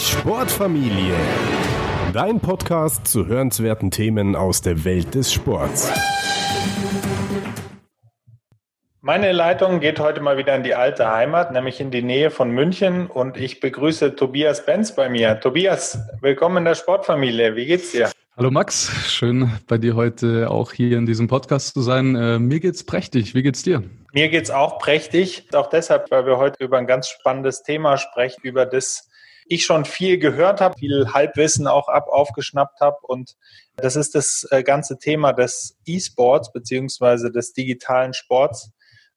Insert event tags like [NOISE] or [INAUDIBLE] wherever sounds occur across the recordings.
Die Sportfamilie. Dein Podcast zu hörenswerten Themen aus der Welt des Sports. Meine Leitung geht heute mal wieder in die alte Heimat, nämlich in die Nähe von München und ich begrüße Tobias Benz bei mir. Tobias, willkommen in der Sportfamilie. Wie geht's dir? Hallo Max, schön bei dir heute auch hier in diesem Podcast zu sein. Äh, mir geht's prächtig. Wie geht's dir? Mir geht's auch prächtig. Auch deshalb, weil wir heute über ein ganz spannendes Thema sprechen, über das ich schon viel gehört habe, viel Halbwissen auch ab aufgeschnappt habe. Und das ist das äh, ganze Thema des E-Sports beziehungsweise des digitalen Sports,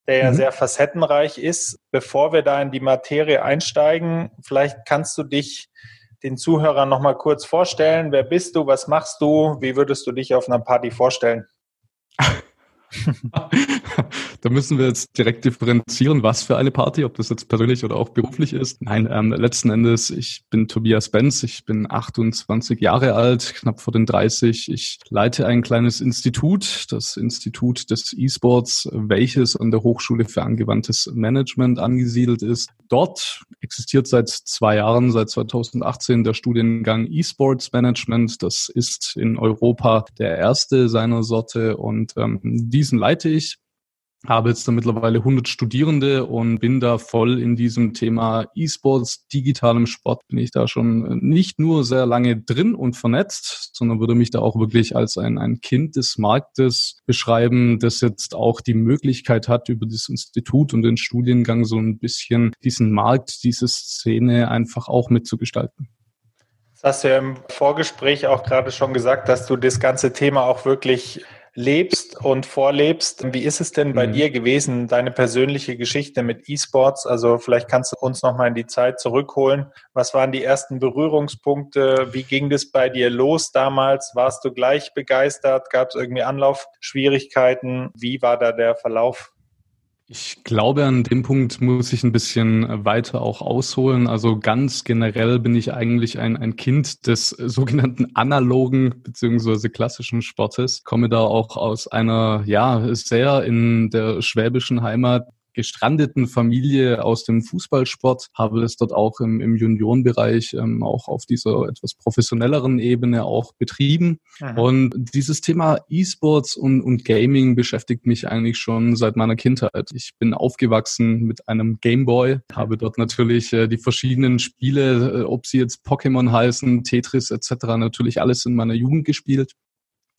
der ja mhm. sehr facettenreich ist. Bevor wir da in die Materie einsteigen, vielleicht kannst du dich den Zuhörern noch mal kurz vorstellen. Wer bist du? Was machst du? Wie würdest du dich auf einer Party vorstellen? [LAUGHS] [LAUGHS] da müssen wir jetzt direkt differenzieren, was für eine Party, ob das jetzt persönlich oder auch beruflich ist. Nein, ähm, letzten Endes, ich bin Tobias Benz, ich bin 28 Jahre alt, knapp vor den 30. Ich leite ein kleines Institut, das Institut des E-Sports, welches an der Hochschule für angewandtes Management angesiedelt ist. Dort existiert seit zwei Jahren, seit 2018, der Studiengang E-Sports Management. Das ist in Europa der erste seiner Sorte und ähm, diesen leite ich habe jetzt da mittlerweile 100 Studierende und bin da voll in diesem Thema E-Sports, digitalem Sport, bin ich da schon nicht nur sehr lange drin und vernetzt, sondern würde mich da auch wirklich als ein, ein Kind des Marktes beschreiben, das jetzt auch die Möglichkeit hat, über das Institut und den Studiengang so ein bisschen diesen Markt, diese Szene einfach auch mitzugestalten. Das hast du ja im Vorgespräch auch gerade schon gesagt, dass du das ganze Thema auch wirklich lebst und vorlebst. Wie ist es denn bei mhm. dir gewesen, deine persönliche Geschichte mit E-Sports? Also vielleicht kannst du uns noch mal in die Zeit zurückholen. Was waren die ersten Berührungspunkte? Wie ging das bei dir los damals? Warst du gleich begeistert? Gab es irgendwie Anlaufschwierigkeiten? Wie war da der Verlauf? Ich glaube, an dem Punkt muss ich ein bisschen weiter auch ausholen. Also ganz generell bin ich eigentlich ein, ein Kind des sogenannten analogen beziehungsweise klassischen Sportes. Komme da auch aus einer, ja, sehr in der schwäbischen Heimat gestrandeten Familie aus dem Fußballsport, habe es dort auch im, im Juniorenbereich ähm, auch auf dieser etwas professionelleren Ebene auch betrieben. Aha. Und dieses Thema E-Sports und, und Gaming beschäftigt mich eigentlich schon seit meiner Kindheit. Ich bin aufgewachsen mit einem Gameboy, habe dort natürlich äh, die verschiedenen Spiele, äh, ob sie jetzt Pokémon heißen, Tetris etc., natürlich alles in meiner Jugend gespielt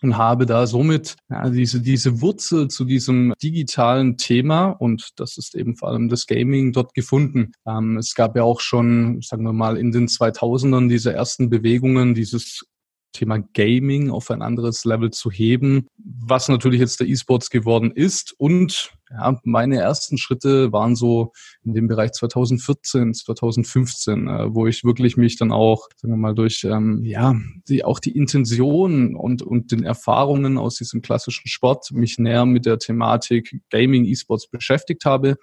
und habe da somit ja, diese, diese Wurzel zu diesem digitalen Thema und das ist eben vor allem das Gaming dort gefunden. Ähm, es gab ja auch schon, sagen wir mal, in den 2000ern diese ersten Bewegungen, dieses Thema Gaming auf ein anderes Level zu heben, was natürlich jetzt der E-Sports geworden ist. Und ja, meine ersten Schritte waren so in dem Bereich 2014, 2015, äh, wo ich wirklich mich dann auch, sagen wir mal, durch ähm, ja die auch die Intention und und den Erfahrungen aus diesem klassischen Sport mich näher mit der Thematik Gaming, E-Sports beschäftigt habe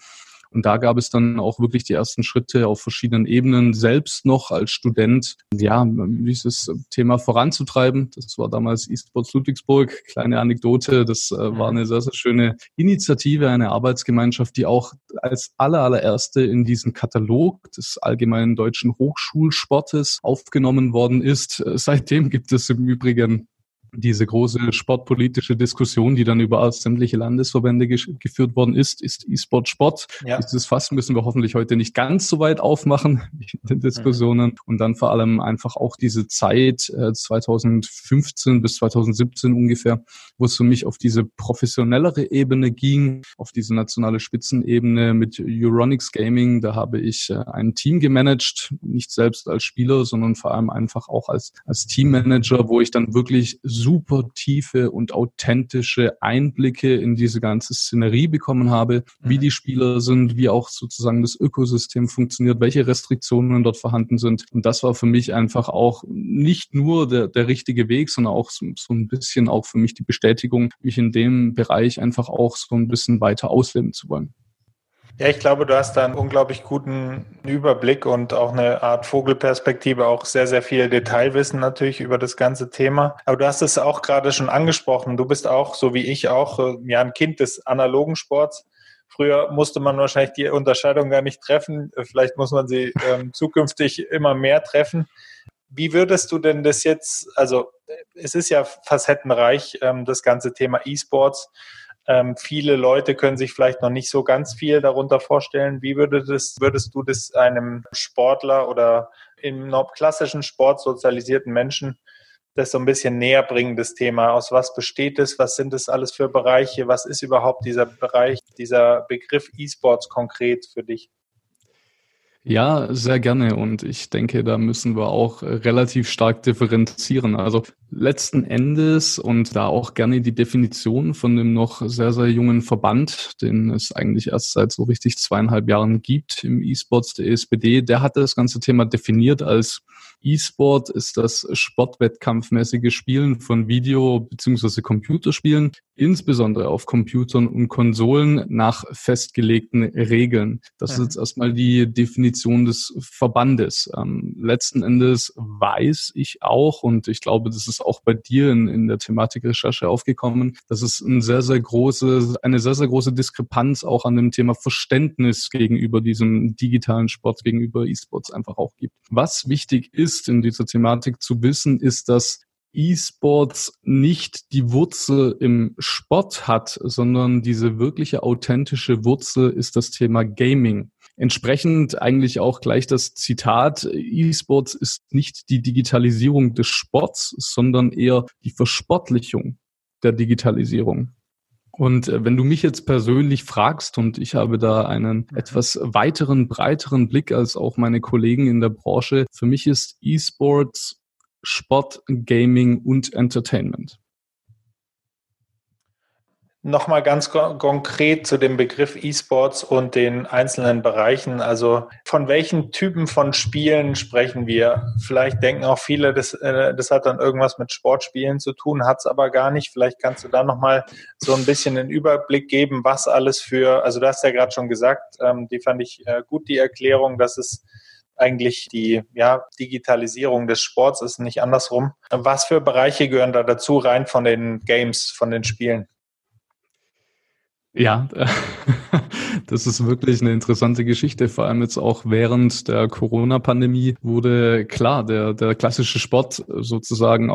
und da gab es dann auch wirklich die ersten Schritte auf verschiedenen Ebenen, selbst noch als Student, ja, dieses Thema voranzutreiben. Das war damals eSports Ludwigsburg. Kleine Anekdote, das äh, war mhm. eine sehr, sehr schöne Initiative, eine Arbeitsgemeinschaft, die auch als aller, allererste in diesen Katalog des allgemeinen deutschen Hochschulsportes aufgenommen worden ist. Seitdem gibt es im Übrigen diese große sportpolitische Diskussion, die dann über sämtliche Landesverbände geführt worden ist, ist E-Sport Sport. Ja. Dieses Fass müssen wir hoffentlich heute nicht ganz so weit aufmachen [LAUGHS] in den Diskussionen. Mhm. Und dann vor allem einfach auch diese Zeit äh, 2015 bis 2017 ungefähr, wo es für mich auf diese professionellere Ebene ging, auf diese nationale Spitzenebene mit Euronics Gaming. Da habe ich äh, ein Team gemanagt, nicht selbst als Spieler, sondern vor allem einfach auch als, als Teammanager, wo ich dann wirklich super tiefe und authentische Einblicke in diese ganze Szenerie bekommen habe, wie mhm. die Spieler sind, wie auch sozusagen das Ökosystem funktioniert, welche Restriktionen dort vorhanden sind. Und das war für mich einfach auch nicht nur der, der richtige Weg, sondern auch so, so ein bisschen auch für mich die Bestätigung, mich in dem Bereich einfach auch so ein bisschen weiter ausleben zu wollen. Ja, ich glaube, du hast da einen unglaublich guten Überblick und auch eine Art Vogelperspektive, auch sehr, sehr viel Detailwissen natürlich über das ganze Thema. Aber du hast es auch gerade schon angesprochen. Du bist auch, so wie ich auch, äh, ja, ein Kind des analogen Sports. Früher musste man wahrscheinlich die Unterscheidung gar nicht treffen. Vielleicht muss man sie ähm, [LAUGHS] zukünftig immer mehr treffen. Wie würdest du denn das jetzt, also es ist ja facettenreich, ähm, das ganze Thema E-Sports. Ähm, viele Leute können sich vielleicht noch nicht so ganz viel darunter vorstellen. Wie würde das, würdest du das einem Sportler oder im klassischen Sport sozialisierten Menschen das so ein bisschen näher bringen, das Thema? Aus was besteht es? Was sind es alles für Bereiche? Was ist überhaupt dieser Bereich, dieser Begriff E-Sports konkret für dich? Ja, sehr gerne. Und ich denke, da müssen wir auch relativ stark differenzieren. Also letzten Endes und da auch gerne die Definition von dem noch sehr, sehr jungen Verband, den es eigentlich erst seit so richtig zweieinhalb Jahren gibt im E-Sports, der ESPD, der hat das ganze Thema definiert als E-Sport ist das sportwettkampfmäßige Spielen von Video- bzw. Computerspielen, insbesondere auf Computern und Konsolen nach festgelegten Regeln. Das ist jetzt erstmal die Definition des Verbandes. Ähm, letzten Endes weiß ich auch, und ich glaube, das ist auch bei dir in, in der Thematik Recherche aufgekommen, dass es ein sehr, sehr große, eine sehr, sehr große Diskrepanz auch an dem Thema Verständnis gegenüber diesem digitalen Sport, gegenüber E-Sports einfach auch gibt. Was wichtig ist in dieser Thematik zu wissen, ist, dass E-Sports nicht die Wurzel im Sport hat, sondern diese wirkliche authentische Wurzel ist das Thema Gaming. Entsprechend eigentlich auch gleich das Zitat, E-Sports ist nicht die Digitalisierung des Sports, sondern eher die Versportlichung der Digitalisierung. Und äh, wenn du mich jetzt persönlich fragst, und ich habe da einen etwas weiteren, breiteren Blick als auch meine Kollegen in der Branche, für mich ist E-Sports Sport, Gaming und Entertainment. Nochmal ganz konkret zu dem Begriff E-Sports und den einzelnen Bereichen. Also von welchen Typen von Spielen sprechen wir? Vielleicht denken auch viele, das, äh, das hat dann irgendwas mit Sportspielen zu tun, hat es aber gar nicht. Vielleicht kannst du da nochmal so ein bisschen den Überblick geben, was alles für, also du hast ja gerade schon gesagt, ähm, die fand ich äh, gut, die Erklärung, dass es eigentlich die ja, Digitalisierung des Sports ist, nicht andersrum. Was für Bereiche gehören da dazu, rein von den Games, von den Spielen? Ja, [LAUGHS] das ist wirklich eine interessante Geschichte. Vor allem jetzt auch während der Corona-Pandemie wurde klar, der, der klassische Sport sozusagen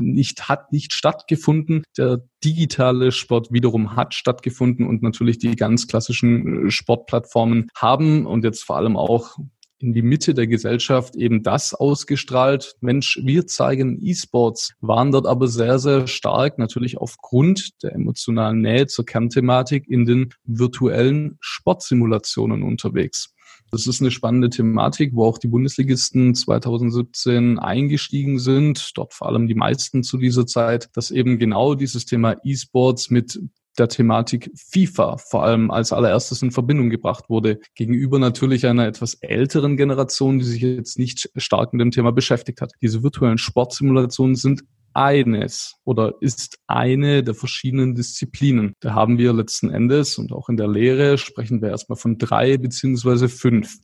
nicht, hat nicht stattgefunden. Der digitale Sport wiederum hat stattgefunden und natürlich die ganz klassischen Sportplattformen haben und jetzt vor allem auch in die Mitte der Gesellschaft eben das ausgestrahlt. Mensch, wir zeigen E-Sports, waren dort aber sehr, sehr stark natürlich aufgrund der emotionalen Nähe zur Kernthematik in den virtuellen Sportsimulationen unterwegs. Das ist eine spannende Thematik, wo auch die Bundesligisten 2017 eingestiegen sind, dort vor allem die meisten zu dieser Zeit, dass eben genau dieses Thema E-Sports mit der Thematik FIFA vor allem als allererstes in Verbindung gebracht wurde, gegenüber natürlich einer etwas älteren Generation, die sich jetzt nicht stark mit dem Thema beschäftigt hat. Diese virtuellen Sportsimulationen sind eines oder ist eine der verschiedenen Disziplinen. Da haben wir letzten Endes und auch in der Lehre sprechen wir erstmal von drei beziehungsweise fünf.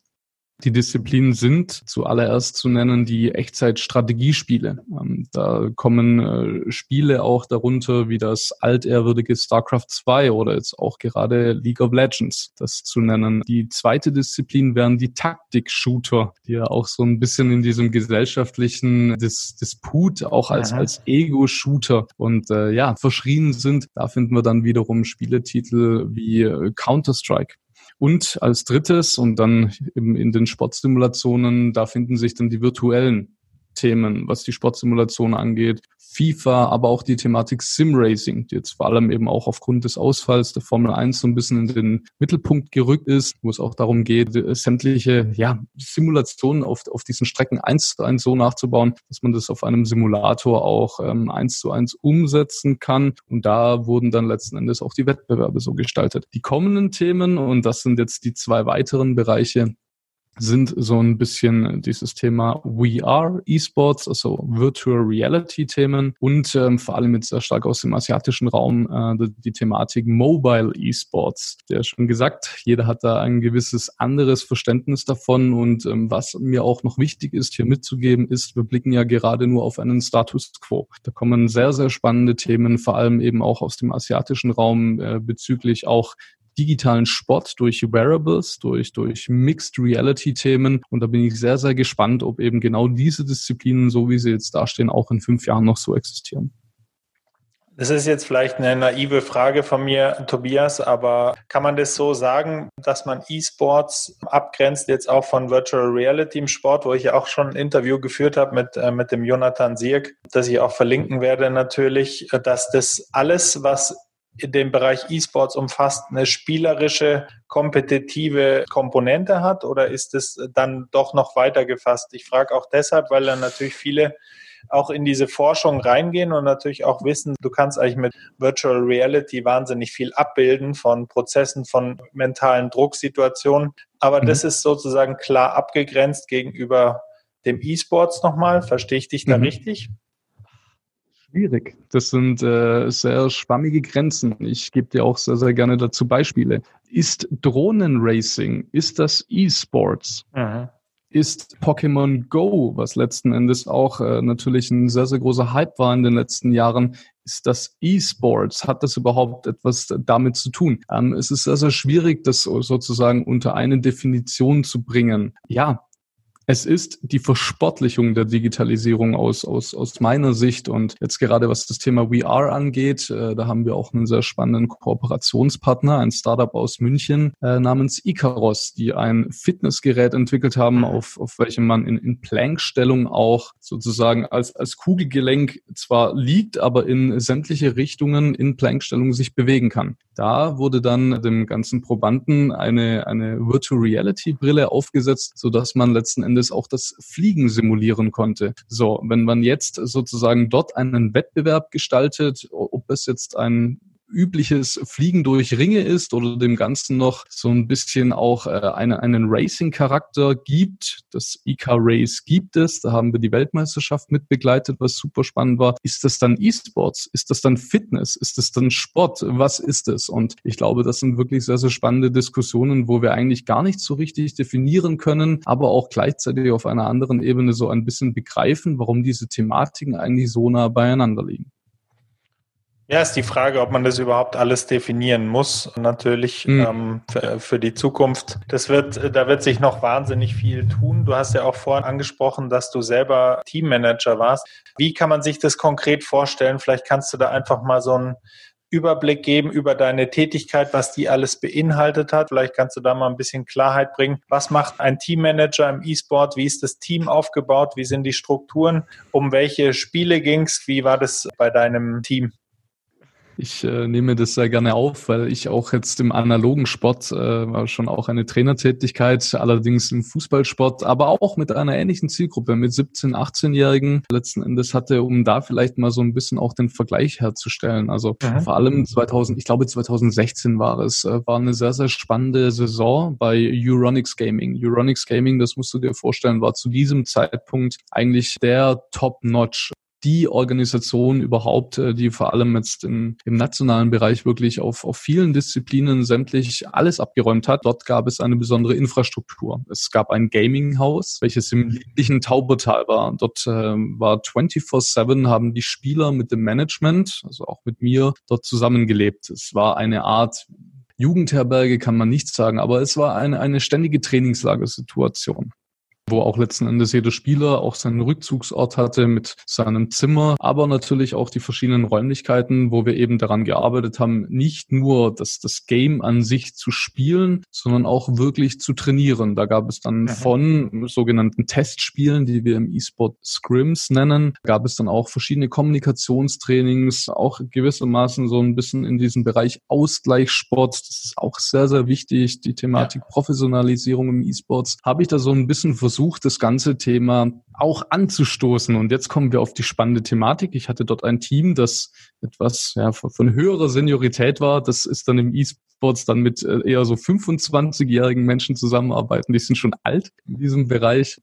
Die Disziplinen sind zuallererst zu nennen die Echtzeit-Strategiespiele. Ähm, da kommen äh, Spiele auch darunter wie das altehrwürdige StarCraft 2 oder jetzt auch gerade League of Legends, das zu nennen. Die zweite Disziplin wären die Taktik-Shooter, die ja auch so ein bisschen in diesem gesellschaftlichen Dis Disput auch als, als Ego-Shooter und äh, ja, verschrien sind. Da finden wir dann wiederum Spieletitel wie äh, Counter-Strike. Und als drittes und dann eben in den Sportsimulationen, da finden sich dann die virtuellen Themen, was die Sportsimulation angeht, FIFA, aber auch die Thematik Simracing, die jetzt vor allem eben auch aufgrund des Ausfalls der Formel 1 so ein bisschen in den Mittelpunkt gerückt ist, wo es auch darum geht, sämtliche ja, Simulationen auf, auf diesen Strecken eins zu eins so nachzubauen, dass man das auf einem Simulator auch ähm, zu eins umsetzen kann. Und da wurden dann letzten Endes auch die Wettbewerbe so gestaltet. Die kommenden Themen, und das sind jetzt die zwei weiteren Bereiche, sind so ein bisschen dieses Thema VR esports also Virtual Reality Themen und ähm, vor allem jetzt sehr stark aus dem asiatischen Raum äh, die, die, Thematik Mobile esports Der schon gesagt, jeder hat da ein gewisses anderes Verständnis davon und ähm, was mir auch noch wichtig ist hier mitzugeben ist, wir blicken ja gerade nur auf einen Status Quo. Da kommen sehr, sehr spannende Themen, vor allem eben auch aus dem asiatischen Raum äh, bezüglich auch digitalen Sport, durch Wearables, durch, durch Mixed Reality Themen. Und da bin ich sehr, sehr gespannt, ob eben genau diese Disziplinen, so wie sie jetzt dastehen, auch in fünf Jahren noch so existieren. Das ist jetzt vielleicht eine naive Frage von mir, Tobias, aber kann man das so sagen, dass man E-Sports abgrenzt jetzt auch von Virtual Reality im Sport, wo ich ja auch schon ein Interview geführt habe mit, äh, mit dem Jonathan Sierk, das ich auch verlinken werde natürlich, dass das alles, was in dem Bereich E-Sports umfasst, eine spielerische, kompetitive Komponente hat oder ist es dann doch noch weiter gefasst? Ich frage auch deshalb, weil dann natürlich viele auch in diese Forschung reingehen und natürlich auch wissen, du kannst eigentlich mit Virtual Reality wahnsinnig viel abbilden von Prozessen, von mentalen Drucksituationen. Aber mhm. das ist sozusagen klar abgegrenzt gegenüber dem E-Sports nochmal. Verstehe ich dich da mhm. richtig? Schwierig. Das sind äh, sehr schwammige Grenzen. Ich gebe dir auch sehr, sehr gerne dazu Beispiele. Ist Drohnenracing, ist das E-Sports? Mhm ist Pokémon Go, was letzten Endes auch äh, natürlich ein sehr, sehr großer Hype war in den letzten Jahren. Ist das E-Sports? Hat das überhaupt etwas damit zu tun? Ähm, es ist sehr, sehr schwierig, das sozusagen unter eine Definition zu bringen. Ja, es ist die Versportlichung der Digitalisierung aus, aus, aus meiner Sicht. Und jetzt gerade was das Thema VR angeht, äh, da haben wir auch einen sehr spannenden Kooperationspartner, ein Startup aus München äh, namens Icaros, die ein Fitnessgerät entwickelt haben, auf, auf welchem man in, in Plankstellung auch sozusagen als, als Kugelgelenk zwar liegt, aber in sämtliche Richtungen in Plankstellung sich bewegen kann. Da wurde dann dem ganzen Probanden eine, eine Virtual Reality Brille aufgesetzt, sodass man letzten Endes Endes auch das Fliegen simulieren konnte. So, wenn man jetzt sozusagen dort einen Wettbewerb gestaltet, ob es jetzt ein übliches Fliegen durch Ringe ist oder dem Ganzen noch so ein bisschen auch äh, eine, einen Racing-Charakter gibt. Das IK Race gibt es. Da haben wir die Weltmeisterschaft mit begleitet, was super spannend war. Ist das dann E-Sports? Ist das dann Fitness? Ist das dann Sport? Was ist es? Und ich glaube, das sind wirklich sehr, sehr spannende Diskussionen, wo wir eigentlich gar nicht so richtig definieren können, aber auch gleichzeitig auf einer anderen Ebene so ein bisschen begreifen, warum diese Thematiken eigentlich so nah beieinander liegen. Ja, ist die Frage, ob man das überhaupt alles definieren muss. Natürlich mhm. ähm, für, für, die Zukunft. Das wird, da wird sich noch wahnsinnig viel tun. Du hast ja auch vorhin angesprochen, dass du selber Teammanager warst. Wie kann man sich das konkret vorstellen? Vielleicht kannst du da einfach mal so einen Überblick geben über deine Tätigkeit, was die alles beinhaltet hat. Vielleicht kannst du da mal ein bisschen Klarheit bringen. Was macht ein Teammanager im E-Sport? Wie ist das Team aufgebaut? Wie sind die Strukturen? Um welche Spiele ging's? Wie war das bei deinem Team? Ich äh, nehme das sehr gerne auf, weil ich auch jetzt im analogen Sport äh, schon auch eine Trainertätigkeit, allerdings im Fußballsport, aber auch mit einer ähnlichen Zielgruppe, mit 17-, 18-Jährigen letzten Endes hatte, um da vielleicht mal so ein bisschen auch den Vergleich herzustellen. Also mhm. vor allem 2000, ich glaube 2016 war es, äh, war eine sehr, sehr spannende Saison bei Euronics Gaming. Euronics Gaming, das musst du dir vorstellen, war zu diesem Zeitpunkt eigentlich der Top-Notch die Organisation überhaupt, äh, die vor allem jetzt im, im nationalen Bereich wirklich auf, auf vielen Disziplinen sämtlich alles abgeräumt hat. Dort gab es eine besondere Infrastruktur. Es gab ein Gaming-Haus, welches im lieblichen Taubertal war. Dort äh, war 24-7, haben die Spieler mit dem Management, also auch mit mir, dort zusammengelebt. Es war eine Art Jugendherberge kann man nicht sagen, aber es war eine, eine ständige Trainingslagersituation wo auch letzten Endes jeder Spieler auch seinen Rückzugsort hatte mit seinem Zimmer, aber natürlich auch die verschiedenen Räumlichkeiten, wo wir eben daran gearbeitet haben, nicht nur das, das Game an sich zu spielen, sondern auch wirklich zu trainieren. Da gab es dann von sogenannten Testspielen, die wir im E-Sport Scrims nennen, gab es dann auch verschiedene Kommunikationstrainings, auch gewissermaßen so ein bisschen in diesem Bereich Ausgleichssport. Das ist auch sehr, sehr wichtig. Die Thematik Professionalisierung im E-Sports habe ich da so ein bisschen versucht, versucht, das ganze Thema auch anzustoßen. Und jetzt kommen wir auf die spannende Thematik. Ich hatte dort ein Team, das etwas ja, von höherer Seniorität war. Das ist dann im E-Sports dann mit äh, eher so 25-jährigen Menschen zusammenarbeiten. Die sind schon alt in diesem Bereich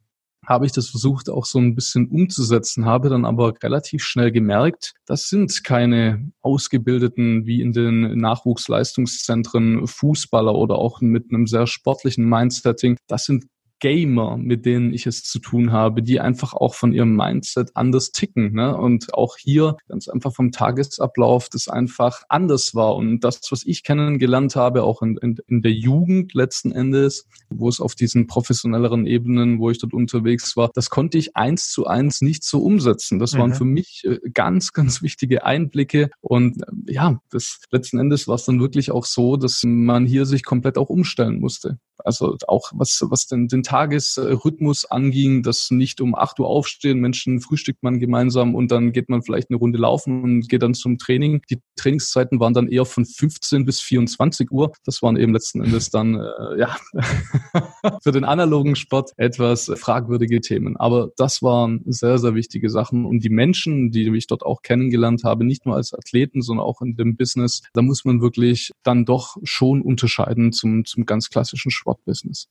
habe ich das versucht auch so ein bisschen umzusetzen, habe dann aber relativ schnell gemerkt, das sind keine ausgebildeten wie in den Nachwuchsleistungszentren Fußballer oder auch mit einem sehr sportlichen Mindsetting. Das sind Gamer, mit denen ich es zu tun habe, die einfach auch von ihrem Mindset anders ticken. Ne? Und auch hier ganz einfach vom Tagesablauf das einfach anders war. Und das, was ich kennengelernt habe, auch in, in, in der Jugend letzten Endes, wo es auf diesen professionelleren Ebenen, wo ich dort unterwegs war, das konnte ich eins zu eins nicht so umsetzen. Das waren mhm. für mich äh, ganz, ganz wichtige Einblicke. Und äh, ja, das letzten Endes war es dann wirklich auch so, dass man hier sich komplett auch umstellen musste. Also auch was, was den, den Tagesrhythmus anging, dass nicht um 8 Uhr aufstehen, Menschen frühstückt man gemeinsam und dann geht man vielleicht eine Runde laufen und geht dann zum Training. Die Trainingszeiten waren dann eher von 15 bis 24 Uhr. Das waren eben letzten Endes dann, äh, ja, [LAUGHS] für den analogen Sport etwas fragwürdige Themen. Aber das waren sehr, sehr wichtige Sachen. Und die Menschen, die ich dort auch kennengelernt habe, nicht nur als Athleten, sondern auch in dem Business, da muss man wirklich dann doch schon unterscheiden zum, zum ganz klassischen Sport. Sportbusiness.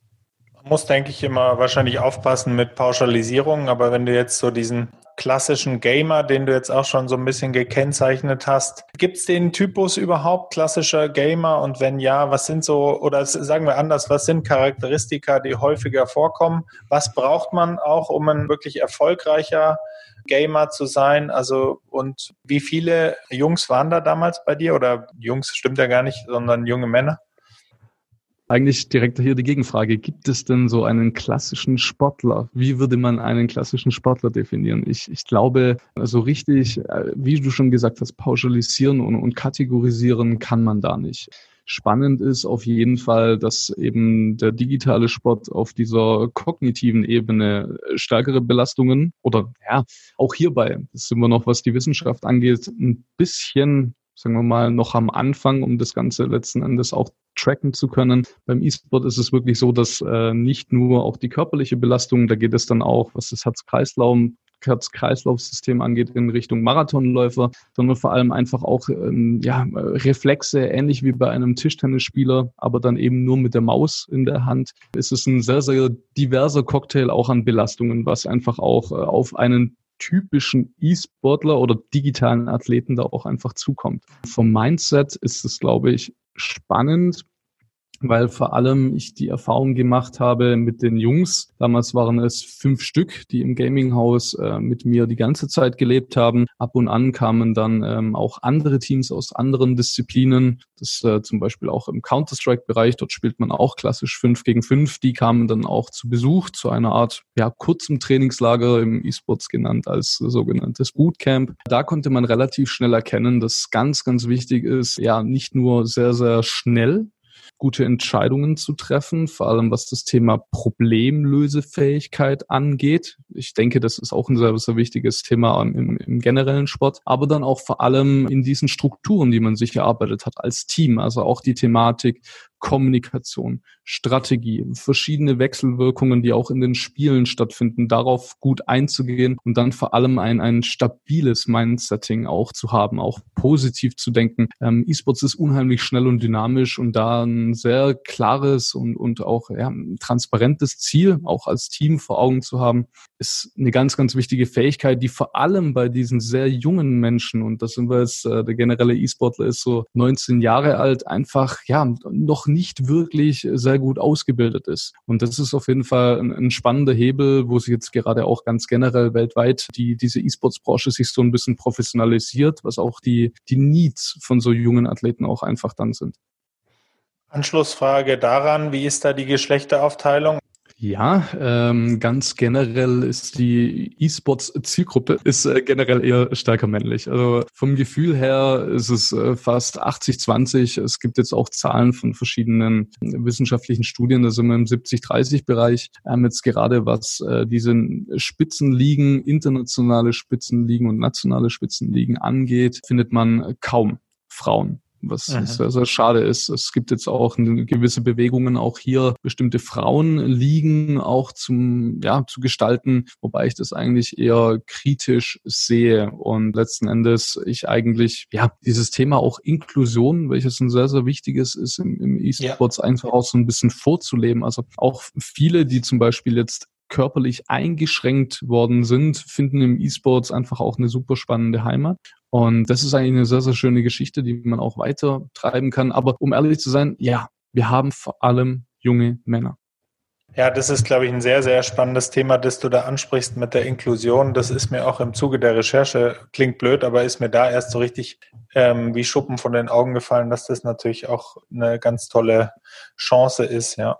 Man muss, denke ich, immer wahrscheinlich aufpassen mit Pauschalisierungen, aber wenn du jetzt so diesen klassischen Gamer, den du jetzt auch schon so ein bisschen gekennzeichnet hast. Gibt es den Typus überhaupt, klassischer Gamer? Und wenn ja, was sind so, oder sagen wir anders, was sind Charakteristika, die häufiger vorkommen? Was braucht man auch, um ein wirklich erfolgreicher Gamer zu sein? Also, und wie viele Jungs waren da damals bei dir? Oder Jungs stimmt ja gar nicht, sondern junge Männer? Eigentlich direkt hier die Gegenfrage. Gibt es denn so einen klassischen Sportler? Wie würde man einen klassischen Sportler definieren? Ich, ich glaube, so richtig, äh, wie du schon gesagt hast, pauschalisieren und, und kategorisieren kann man da nicht. Spannend ist auf jeden Fall, dass eben der digitale Sport auf dieser kognitiven Ebene stärkere Belastungen oder ja, auch hierbei, sind wir noch, was die Wissenschaft angeht, ein bisschen sagen wir mal, noch am Anfang, um das Ganze letzten Endes auch tracken zu können. Beim E-Sport ist es wirklich so, dass äh, nicht nur auch die körperliche Belastung, da geht es dann auch, was das Herz-Kreislauf Herz-Kreislauf-System angeht in Richtung Marathonläufer, sondern vor allem einfach auch ähm, ja, Reflexe, ähnlich wie bei einem Tischtennisspieler, aber dann eben nur mit der Maus in der Hand. Es ist ein sehr, sehr diverser Cocktail auch an Belastungen, was einfach auch äh, auf einen typischen E-Sportler oder digitalen Athleten da auch einfach zukommt. Vom Mindset ist es, glaube ich, spannend, weil vor allem ich die Erfahrung gemacht habe mit den Jungs. Damals waren es fünf Stück, die im Gaminghaus äh, mit mir die ganze Zeit gelebt haben. Ab und an kamen dann ähm, auch andere Teams aus anderen Disziplinen. Das äh, zum Beispiel auch im Counter-Strike-Bereich. Dort spielt man auch klassisch fünf gegen fünf. Die kamen dann auch zu Besuch zu einer Art ja kurzem Trainingslager im E-Sports genannt als sogenanntes Bootcamp. Da konnte man relativ schnell erkennen, dass ganz, ganz wichtig ist, ja nicht nur sehr, sehr schnell gute Entscheidungen zu treffen, vor allem was das Thema Problemlösefähigkeit angeht. Ich denke, das ist auch ein sehr, sehr wichtiges Thema im, im generellen Sport, aber dann auch vor allem in diesen Strukturen, die man sich erarbeitet hat als Team. Also auch die Thematik Kommunikation, Strategie, verschiedene Wechselwirkungen, die auch in den Spielen stattfinden, darauf gut einzugehen und dann vor allem ein, ein stabiles Mindsetting auch zu haben, auch positiv zu denken. Ähm, E-Sports ist unheimlich schnell und dynamisch und da ein sehr klares und, und auch ja, transparentes Ziel, auch als Team vor Augen zu haben, ist eine ganz, ganz wichtige Fähigkeit, die vor allem bei diesen sehr jungen Menschen, und das sind wir jetzt, äh, der generelle E-Sportler ist so 19 Jahre alt, einfach ja noch nicht wirklich sehr gut ausgebildet ist. Und das ist auf jeden Fall ein, ein spannender Hebel, wo sich jetzt gerade auch ganz generell weltweit die, diese E-Sports-Branche sich so ein bisschen professionalisiert, was auch die, die Needs von so jungen Athleten auch einfach dann sind. Anschlussfrage daran, wie ist da die Geschlechteraufteilung? Ja, ähm, ganz generell ist die E-Sports-Zielgruppe ist äh, generell eher stärker männlich. Also vom Gefühl her ist es äh, fast 80-20. Es gibt jetzt auch Zahlen von verschiedenen wissenschaftlichen Studien, da sind wir im 70-30-Bereich. Ähm, jetzt gerade was äh, diese Spitzenligen, internationale Spitzenligen und nationale Spitzenligen angeht, findet man kaum Frauen was Aha. sehr, sehr schade ist. Es gibt jetzt auch gewisse Bewegungen, auch hier bestimmte Frauenligen auch zum, ja, zu gestalten, wobei ich das eigentlich eher kritisch sehe und letzten Endes ich eigentlich, ja, dieses Thema auch Inklusion, welches ein sehr, sehr wichtiges ist im, im E-Sports ja. einfach auch so ein bisschen vorzuleben. Also auch viele, die zum Beispiel jetzt körperlich eingeschränkt worden sind, finden im E-Sports einfach auch eine super spannende Heimat. Und das ist eigentlich eine sehr, sehr schöne Geschichte, die man auch weiter treiben kann. Aber um ehrlich zu sein, ja, wir haben vor allem junge Männer. Ja, das ist, glaube ich, ein sehr, sehr spannendes Thema, das du da ansprichst mit der Inklusion. Das ist mir auch im Zuge der Recherche, klingt blöd, aber ist mir da erst so richtig ähm, wie Schuppen von den Augen gefallen, dass das natürlich auch eine ganz tolle Chance ist, ja.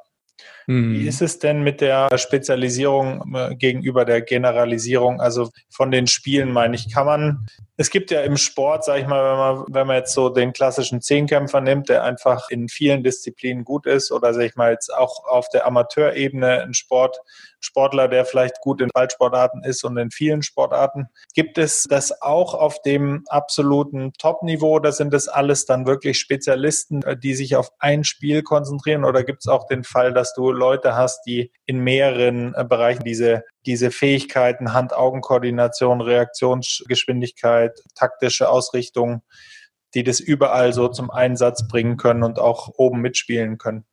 Mhm. Wie ist es denn mit der Spezialisierung äh, gegenüber der Generalisierung? Also von den Spielen meine ich, kann man es gibt ja im Sport, sag ich mal, wenn man, wenn man jetzt so den klassischen Zehnkämpfer nimmt, der einfach in vielen Disziplinen gut ist, oder sag ich mal jetzt auch auf der Amateurebene ein Sport, Sportler, der vielleicht gut in Ballsportarten ist und in vielen Sportarten. Gibt es das auch auf dem absoluten Top-Niveau oder sind das alles dann wirklich Spezialisten, die sich auf ein Spiel konzentrieren? Oder gibt es auch den Fall, dass du Leute hast, die in mehreren äh, Bereichen diese diese Fähigkeiten, Hand-Augen-Koordination, Reaktionsgeschwindigkeit, taktische Ausrichtung, die das überall so zum Einsatz bringen können und auch oben mitspielen können.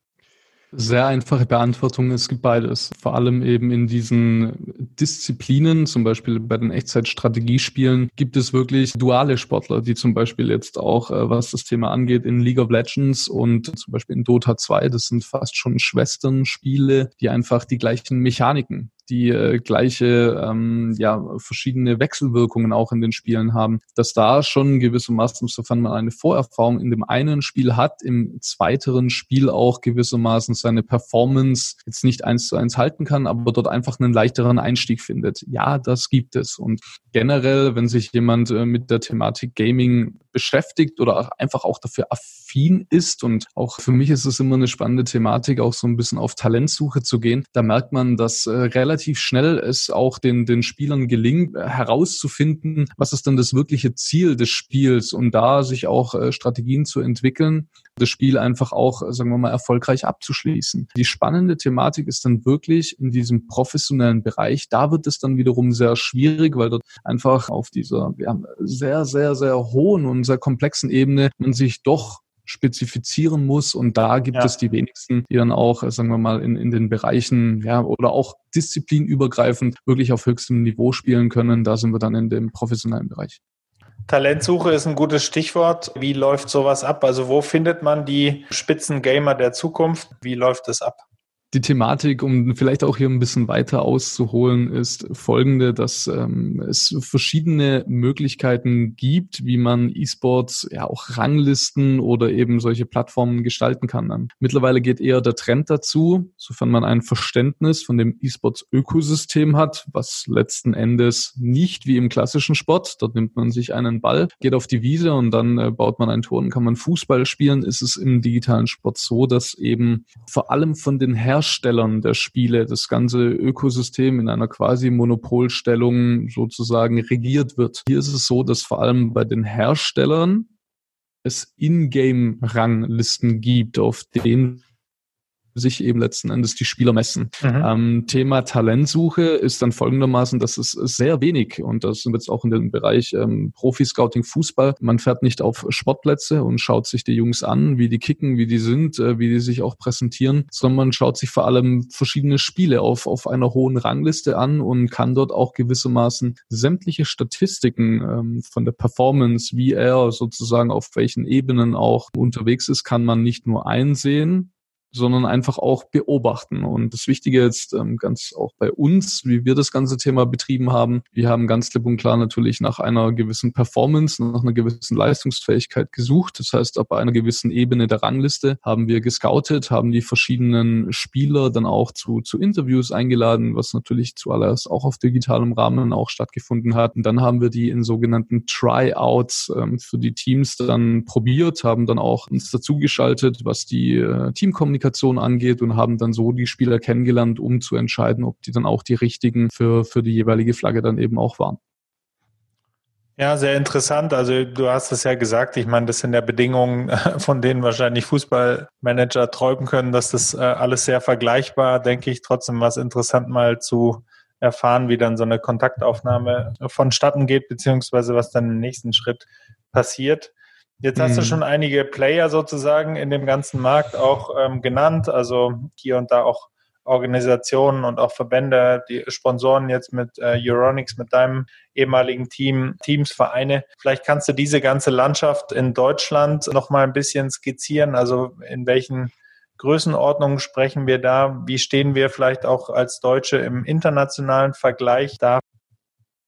Sehr einfache Beantwortung, es gibt beides. Vor allem eben in diesen Disziplinen, zum Beispiel bei den Echtzeitstrategiespielen, gibt es wirklich duale Sportler, die zum Beispiel jetzt auch, äh, was das Thema angeht, in League of Legends und zum Beispiel in Dota 2, das sind fast schon Schwesternspiele, die einfach die gleichen Mechaniken die äh, gleiche, ähm, ja, verschiedene Wechselwirkungen auch in den Spielen haben, dass da schon gewissermaßen, sofern man eine Vorerfahrung in dem einen Spiel hat, im zweiteren Spiel auch gewissermaßen seine Performance jetzt nicht eins zu eins halten kann, aber dort einfach einen leichteren Einstieg findet. Ja, das gibt es. Und generell, wenn sich jemand äh, mit der Thematik Gaming beschäftigt oder einfach auch dafür affin ist und auch für mich ist es immer eine spannende Thematik, auch so ein bisschen auf Talentsuche zu gehen, da merkt man, dass äh, relativ schnell es auch den, den Spielern gelingt, äh, herauszufinden, was ist denn das wirkliche Ziel des Spiels und da sich auch äh, Strategien zu entwickeln, das Spiel einfach auch, sagen wir mal, erfolgreich abzuschließen. Die spannende Thematik ist dann wirklich in diesem professionellen Bereich. Da wird es dann wiederum sehr schwierig, weil dort einfach auf dieser ja, sehr, sehr, sehr hohen und sehr komplexen Ebene man sich doch spezifizieren muss. Und da gibt ja. es die wenigsten, die dann auch, sagen wir mal, in, in den Bereichen, ja, oder auch disziplinübergreifend wirklich auf höchstem Niveau spielen können. Da sind wir dann in dem professionellen Bereich. Talentsuche ist ein gutes Stichwort. Wie läuft sowas ab? Also wo findet man die Spitzengamer der Zukunft? Wie läuft es ab? Die Thematik, um vielleicht auch hier ein bisschen weiter auszuholen, ist folgende, dass ähm, es verschiedene Möglichkeiten gibt, wie man E-Sports ja auch Ranglisten oder eben solche Plattformen gestalten kann. Mittlerweile geht eher der Trend dazu, sofern man ein Verständnis von dem E-Sports-Ökosystem hat, was letzten Endes nicht wie im klassischen Sport, dort nimmt man sich einen Ball, geht auf die Wiese und dann äh, baut man ein Tor und kann man Fußball spielen, ist es im digitalen Sport so, dass eben vor allem von den Herstellern Herstellern der Spiele das ganze Ökosystem in einer quasi Monopolstellung sozusagen regiert wird. Hier ist es so, dass vor allem bei den Herstellern es Ingame-Ranglisten gibt, auf denen sich eben letzten Endes die Spieler messen. Mhm. Ähm, Thema Talentsuche ist dann folgendermaßen, dass es sehr wenig, und das sind wir jetzt auch in dem Bereich ähm, Profi-Scouting Fußball, man fährt nicht auf Sportplätze und schaut sich die Jungs an, wie die kicken, wie die sind, äh, wie die sich auch präsentieren, sondern man schaut sich vor allem verschiedene Spiele auf, auf einer hohen Rangliste an und kann dort auch gewissermaßen sämtliche Statistiken ähm, von der Performance, wie er sozusagen auf welchen Ebenen auch unterwegs ist, kann man nicht nur einsehen, sondern einfach auch beobachten. Und das Wichtige jetzt ähm, ganz auch bei uns, wie wir das ganze Thema betrieben haben, wir haben ganz klipp und klar natürlich nach einer gewissen Performance, nach einer gewissen Leistungsfähigkeit gesucht. Das heißt, ab einer gewissen Ebene der Rangliste haben wir gescoutet, haben die verschiedenen Spieler dann auch zu, zu Interviews eingeladen, was natürlich zuallererst auch auf digitalem Rahmen auch stattgefunden hat. Und dann haben wir die in sogenannten Tryouts ähm, für die Teams dann probiert, haben dann auch uns dazugeschaltet, was die äh, Teamkommunikation Kommunikation angeht und haben dann so die Spieler kennengelernt, um zu entscheiden, ob die dann auch die richtigen für, für die jeweilige Flagge dann eben auch waren. Ja, sehr interessant. Also du hast es ja gesagt, ich meine, das sind ja Bedingungen, [LAUGHS] von denen wahrscheinlich Fußballmanager träumen können, dass das äh, alles sehr vergleichbar, denke ich, trotzdem was interessant mal zu erfahren, wie dann so eine Kontaktaufnahme vonstatten geht, beziehungsweise was dann im nächsten Schritt passiert. Jetzt hast mhm. du schon einige Player sozusagen in dem ganzen Markt auch ähm, genannt, also hier und da auch Organisationen und auch Verbände, die Sponsoren jetzt mit äh, Euronics, mit deinem ehemaligen Team, Teams, Vereine. Vielleicht kannst du diese ganze Landschaft in Deutschland noch mal ein bisschen skizzieren, also in welchen Größenordnungen sprechen wir da? Wie stehen wir vielleicht auch als Deutsche im internationalen Vergleich da?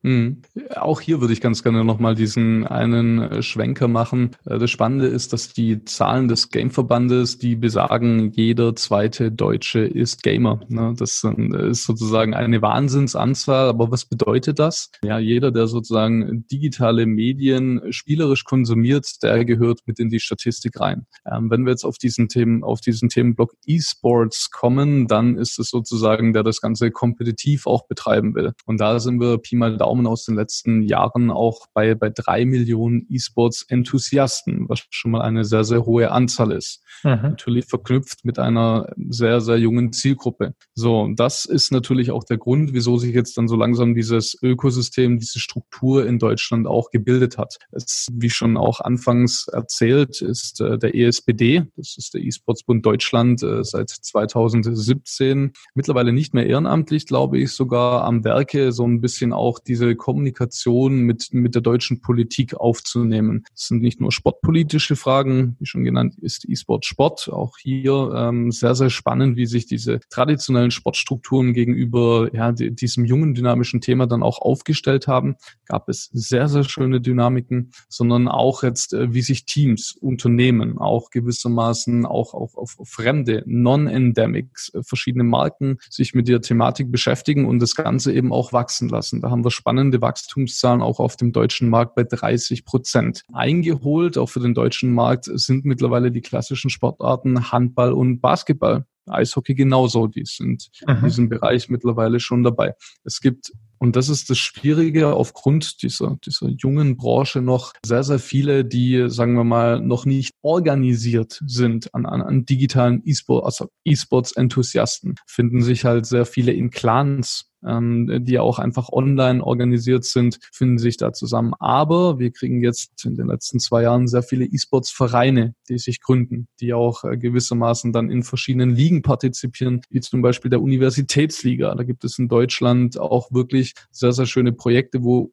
Mhm. Auch hier würde ich ganz gerne nochmal diesen einen äh, Schwenker machen. Äh, das Spannende ist, dass die Zahlen des Gameverbandes, die besagen, jeder zweite Deutsche ist Gamer. Ne? Das ist sozusagen eine Wahnsinnsanzahl. Aber was bedeutet das? Ja, jeder, der sozusagen digitale Medien spielerisch konsumiert, der gehört mit in die Statistik rein. Ähm, wenn wir jetzt auf diesen Themen, auf diesen Themenblock E-Sports kommen, dann ist es sozusagen, der das Ganze kompetitiv auch betreiben will. Und da sind wir Pi mal Daumen Daumen aus den letzten Jahren auch bei, bei drei Millionen E-Sports-Enthusiasten, was schon mal eine sehr, sehr hohe Anzahl ist. Mhm. Natürlich verknüpft mit einer sehr, sehr jungen Zielgruppe. So, das ist natürlich auch der Grund, wieso sich jetzt dann so langsam dieses Ökosystem, diese Struktur in Deutschland auch gebildet hat. Es, wie schon auch anfangs erzählt, ist äh, der ESBD, das ist der E-Sports-Bund Deutschland, äh, seit 2017 mittlerweile nicht mehr ehrenamtlich, glaube ich, sogar am Werke so ein bisschen auch diese diese Kommunikation mit, mit der deutschen Politik aufzunehmen. Es sind nicht nur sportpolitische Fragen, wie schon genannt ist E-Sport Sport. Auch hier ähm, sehr, sehr spannend, wie sich diese traditionellen Sportstrukturen gegenüber ja, diesem jungen, dynamischen Thema dann auch aufgestellt haben. Gab es sehr, sehr schöne Dynamiken, sondern auch jetzt, äh, wie sich Teams, Unternehmen, auch gewissermaßen auch, auch auf fremde, Non-Endemics, äh, verschiedene Marken sich mit der Thematik beschäftigen und das Ganze eben auch wachsen lassen. Da haben wir spannende spannende Wachstumszahlen auch auf dem deutschen Markt bei 30 Prozent. Eingeholt, auch für den deutschen Markt, sind mittlerweile die klassischen Sportarten Handball und Basketball. Eishockey genauso, die sind mhm. in diesem Bereich mittlerweile schon dabei. Es gibt und das ist das Schwierige aufgrund dieser, dieser jungen Branche noch sehr, sehr viele, die, sagen wir mal, noch nicht organisiert sind an, an, an digitalen E-Sport, also E-Sports-Enthusiasten, finden sich halt sehr viele in Clans ähm, die auch einfach online organisiert sind, finden sich da zusammen. Aber wir kriegen jetzt in den letzten zwei Jahren sehr viele E-Sports-Vereine, die sich gründen, die auch äh, gewissermaßen dann in verschiedenen Ligen partizipieren, wie zum Beispiel der Universitätsliga. Da gibt es in Deutschland auch wirklich sehr, sehr schöne Projekte, wo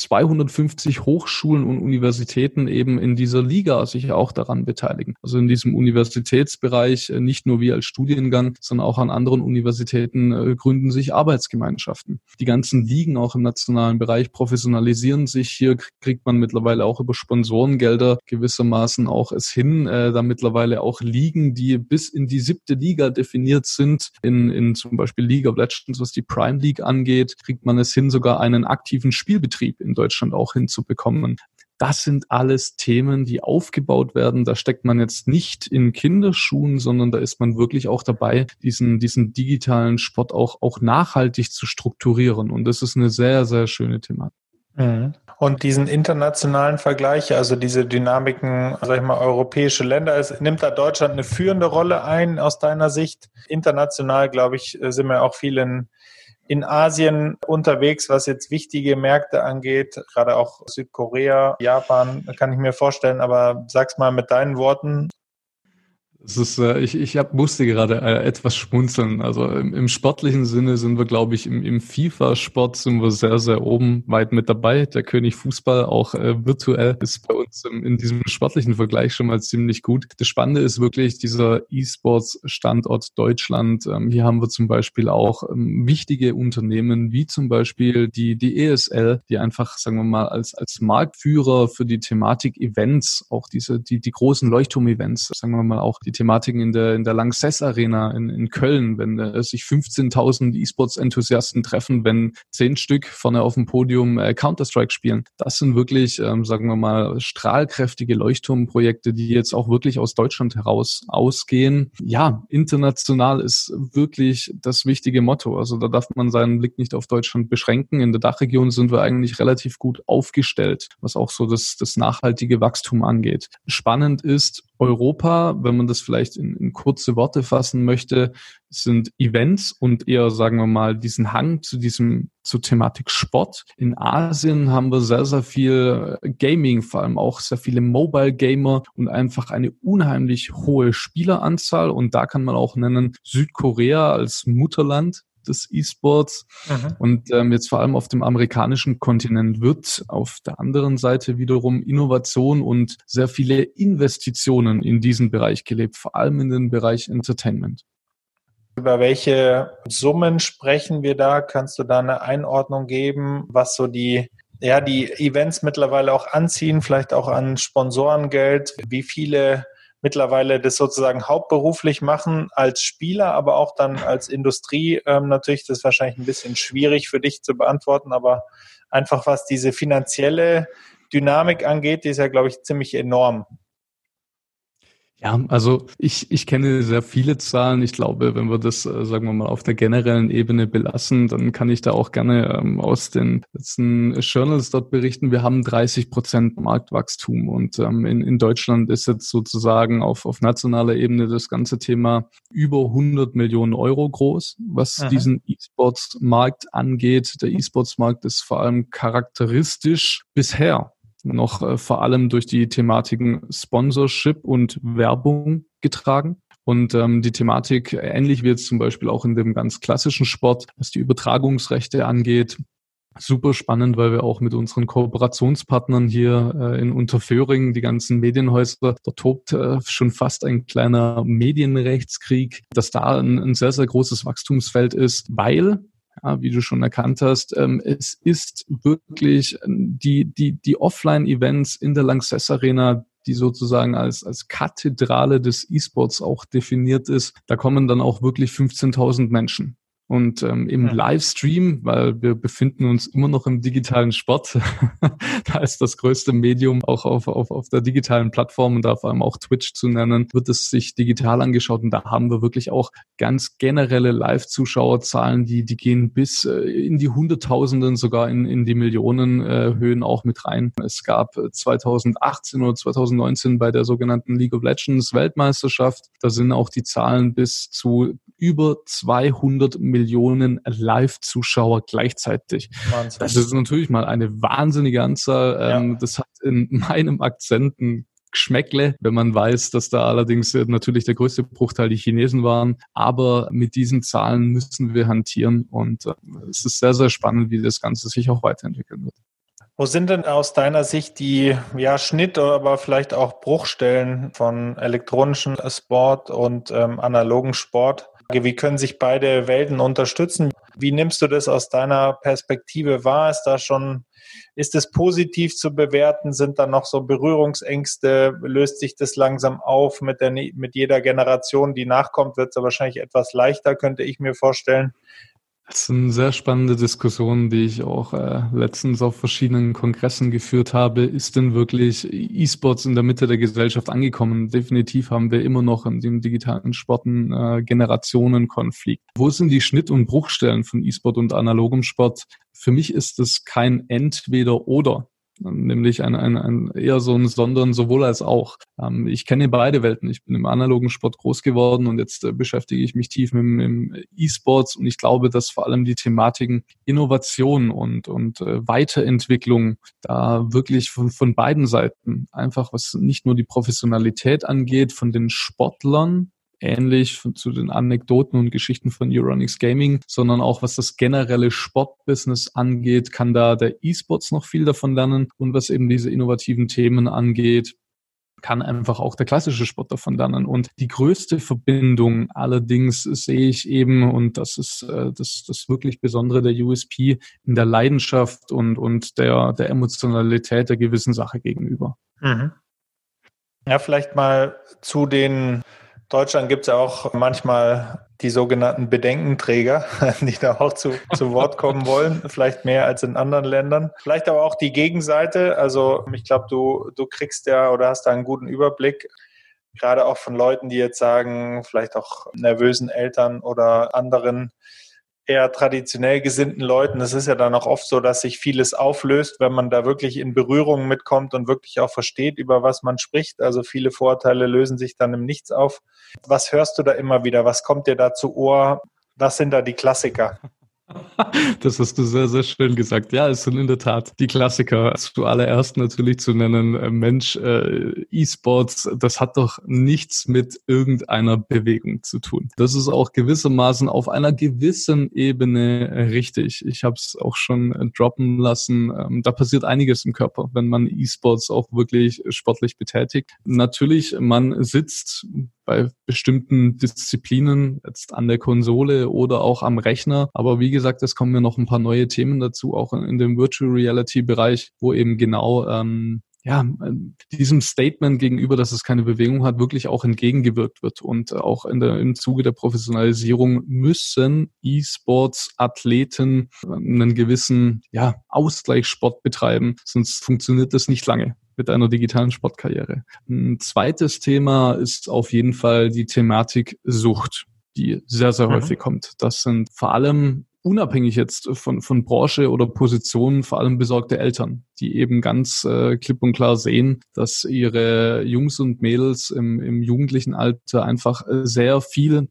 250 Hochschulen und Universitäten eben in dieser Liga sich auch daran beteiligen. Also in diesem Universitätsbereich, äh, nicht nur wir als Studiengang, sondern auch an anderen Universitäten äh, gründen sich Arbeitsgemeinschaften. Die ganzen Ligen auch im nationalen Bereich professionalisieren sich. Hier kriegt man mittlerweile auch über Sponsorengelder gewissermaßen auch es hin, äh, da mittlerweile auch Ligen, die bis in die siebte Liga definiert sind, in, in zum Beispiel League of Legends, was die Prime League angeht, kriegt man es hin, sogar einen aktiven Spielbetrieb in Deutschland auch hinzubekommen. Das sind alles Themen, die aufgebaut werden. Da steckt man jetzt nicht in Kinderschuhen, sondern da ist man wirklich auch dabei, diesen, diesen digitalen Sport auch, auch nachhaltig zu strukturieren. Und das ist eine sehr, sehr schöne Thematik. Mhm. Und diesen internationalen Vergleich, also diese Dynamiken, sag ich mal, europäische Länder, es nimmt da Deutschland eine führende Rolle ein aus deiner Sicht? International, glaube ich, sind wir auch viel in Asien unterwegs, was jetzt wichtige Märkte angeht, gerade auch Südkorea, Japan, kann ich mir vorstellen. Aber sag's mal mit deinen Worten, es ist, äh, ich, ich hab, musste gerade äh, etwas schmunzeln. Also im, im sportlichen Sinne sind wir, glaube ich, im, im FIFA-Sport sind wir sehr, sehr oben weit mit dabei. Der König Fußball auch äh, virtuell ist bei uns im, in diesem sportlichen Vergleich schon mal ziemlich gut. Das Spannende ist wirklich dieser E-Sports-Standort Deutschland. Ähm, hier haben wir zum Beispiel auch ähm, wichtige Unternehmen wie zum Beispiel die, die ESL, die einfach, sagen wir mal, als, als Marktführer für die Thematik Events, auch diese, die, die großen Leuchtturm-Events, sagen wir mal auch die die Thematiken in der, in der Lanxess Arena in, in Köln, wenn äh, sich 15.000 E-Sports-Enthusiasten treffen, wenn zehn Stück vorne auf dem Podium äh, Counter-Strike spielen. Das sind wirklich, ähm, sagen wir mal, strahlkräftige Leuchtturmprojekte, die jetzt auch wirklich aus Deutschland heraus ausgehen. Ja, international ist wirklich das wichtige Motto. Also da darf man seinen Blick nicht auf Deutschland beschränken. In der Dachregion sind wir eigentlich relativ gut aufgestellt, was auch so das, das nachhaltige Wachstum angeht. Spannend ist, Europa, wenn man das vielleicht in, in kurze Worte fassen möchte, sind Events und eher, sagen wir mal, diesen Hang zu diesem, zur Thematik Sport. In Asien haben wir sehr, sehr viel Gaming, vor allem auch sehr viele Mobile Gamer und einfach eine unheimlich hohe Spieleranzahl. Und da kann man auch nennen Südkorea als Mutterland des E-Sports. Mhm. Und ähm, jetzt vor allem auf dem amerikanischen Kontinent wird auf der anderen Seite wiederum Innovation und sehr viele Investitionen in diesen Bereich gelebt, vor allem in den Bereich Entertainment. Über welche Summen sprechen wir da? Kannst du da eine Einordnung geben, was so die ja, die Events mittlerweile auch anziehen, vielleicht auch an Sponsorengeld, wie viele mittlerweile das sozusagen hauptberuflich machen als Spieler, aber auch dann als Industrie. Ähm, natürlich, das ist wahrscheinlich ein bisschen schwierig für dich zu beantworten, aber einfach was diese finanzielle Dynamik angeht, die ist ja, glaube ich, ziemlich enorm. Ja, also ich, ich kenne sehr viele Zahlen. Ich glaube, wenn wir das, äh, sagen wir mal, auf der generellen Ebene belassen, dann kann ich da auch gerne ähm, aus den letzten Journals dort berichten. Wir haben 30 Prozent Marktwachstum und ähm, in, in Deutschland ist jetzt sozusagen auf, auf nationaler Ebene das ganze Thema über 100 Millionen Euro groß, was Aha. diesen E-Sports-Markt angeht. Der E-Sports-Markt ist vor allem charakteristisch bisher noch äh, vor allem durch die Thematiken Sponsorship und Werbung getragen. Und ähm, die Thematik, ähnlich wie jetzt zum Beispiel auch in dem ganz klassischen Sport, was die Übertragungsrechte angeht, super spannend, weil wir auch mit unseren Kooperationspartnern hier äh, in Unterföhring, die ganzen Medienhäuser, da tobt äh, schon fast ein kleiner Medienrechtskrieg, dass da ein, ein sehr, sehr großes Wachstumsfeld ist, weil ja, wie du schon erkannt hast. Ähm, es ist wirklich ähm, die, die, die Offline-Events in der Lanxess Arena, die sozusagen als, als Kathedrale des E-Sports auch definiert ist. Da kommen dann auch wirklich 15.000 Menschen. Und ähm, im ja. Livestream, weil wir befinden uns immer noch im digitalen Sport, [LAUGHS] da ist das größte Medium auch auf, auf, auf der digitalen Plattform und da vor allem auch Twitch zu nennen, wird es sich digital angeschaut und da haben wir wirklich auch ganz generelle Live-Zuschauerzahlen, die, die gehen bis äh, in die Hunderttausenden, sogar in, in die Millionen äh, Höhen auch mit rein. Es gab 2018 oder 2019 bei der sogenannten League of Legends Weltmeisterschaft, da sind auch die Zahlen bis zu über 200 Millionen Live-Zuschauer gleichzeitig. Wahnsinn. Das ist natürlich mal eine wahnsinnige Anzahl. Ja. Ähm, das hat in meinem Akzent ein Geschmäckle, wenn man weiß, dass da allerdings natürlich der größte Bruchteil die Chinesen waren. Aber mit diesen Zahlen müssen wir hantieren und äh, es ist sehr, sehr spannend, wie das Ganze sich auch weiterentwickeln wird. Wo sind denn aus deiner Sicht die ja, Schnitt, aber vielleicht auch Bruchstellen von elektronischen Sport und ähm, analogen Sport? Wie können sich beide Welten unterstützen? Wie nimmst du das aus deiner Perspektive wahr? Ist da schon, ist es positiv zu bewerten? Sind da noch so Berührungsängste? Löst sich das langsam auf? Mit, der, mit jeder Generation, die nachkommt, wird es wahrscheinlich etwas leichter, könnte ich mir vorstellen. Das sind sehr spannende Diskussionen, die ich auch äh, letztens auf verschiedenen Kongressen geführt habe. Ist denn wirklich E-Sports in der Mitte der Gesellschaft angekommen? Definitiv haben wir immer noch in dem digitalen Sporten äh, Generationenkonflikt. Wo sind die Schnitt- und Bruchstellen von E-Sport und analogem Sport? Für mich ist es kein Entweder-Oder nämlich ein, ein, ein eher so ein Sondern sowohl als auch. Ähm, ich kenne beide Welten. Ich bin im analogen Sport groß geworden und jetzt äh, beschäftige ich mich tief mit, mit E-Sports und ich glaube, dass vor allem die Thematiken Innovation und, und äh, Weiterentwicklung da wirklich von, von beiden Seiten einfach, was nicht nur die Professionalität angeht, von den Sportlern, ähnlich von, zu den Anekdoten und Geschichten von Euronics Gaming, sondern auch was das generelle Sportbusiness angeht, kann da der E-Sports noch viel davon lernen und was eben diese innovativen Themen angeht, kann einfach auch der klassische Sport davon lernen. Und die größte Verbindung allerdings sehe ich eben, und das ist äh, das, das wirklich Besondere der USP, in der Leidenschaft und, und der, der Emotionalität der gewissen Sache gegenüber. Mhm. Ja, vielleicht mal zu den Deutschland gibt es ja auch manchmal die sogenannten Bedenkenträger, [LAUGHS] die da auch zu, zu Wort kommen wollen, vielleicht mehr als in anderen Ländern. Vielleicht aber auch die Gegenseite. Also ich glaube, du, du kriegst ja oder hast da einen guten Überblick, gerade auch von Leuten, die jetzt sagen, vielleicht auch nervösen Eltern oder anderen, eher traditionell gesinnten Leuten. Es ist ja dann auch oft so, dass sich vieles auflöst, wenn man da wirklich in Berührung mitkommt und wirklich auch versteht, über was man spricht. Also viele Vorurteile lösen sich dann im Nichts auf. Was hörst du da immer wieder? Was kommt dir da zu Ohr? Was sind da die Klassiker? [LAUGHS] Das hast du sehr, sehr schön gesagt. Ja, es sind in der Tat die Klassiker. Zuallererst natürlich zu nennen, äh, Mensch, äh, E-Sports, das hat doch nichts mit irgendeiner Bewegung zu tun. Das ist auch gewissermaßen auf einer gewissen Ebene richtig. Ich habe es auch schon äh, droppen lassen. Ähm, da passiert einiges im Körper, wenn man E-Sports auch wirklich sportlich betätigt. Natürlich, man sitzt bei bestimmten Disziplinen jetzt an der Konsole oder auch am Rechner. Aber wie gesagt, es kommen ja noch ein paar neue Themen dazu, auch in, in dem Virtual Reality Bereich, wo eben genau ähm, ja, diesem Statement gegenüber, dass es keine Bewegung hat, wirklich auch entgegengewirkt wird. Und auch in der, im Zuge der Professionalisierung müssen E-Sports-Athleten einen gewissen ja, Ausgleichssport betreiben, sonst funktioniert das nicht lange mit einer digitalen Sportkarriere. Ein zweites Thema ist auf jeden Fall die Thematik Sucht die sehr, sehr mhm. häufig kommt. Das sind vor allem unabhängig jetzt von, von Branche oder Position vor allem besorgte Eltern, die eben ganz äh, klipp und klar sehen, dass ihre Jungs und Mädels im, im jugendlichen Alter einfach sehr viel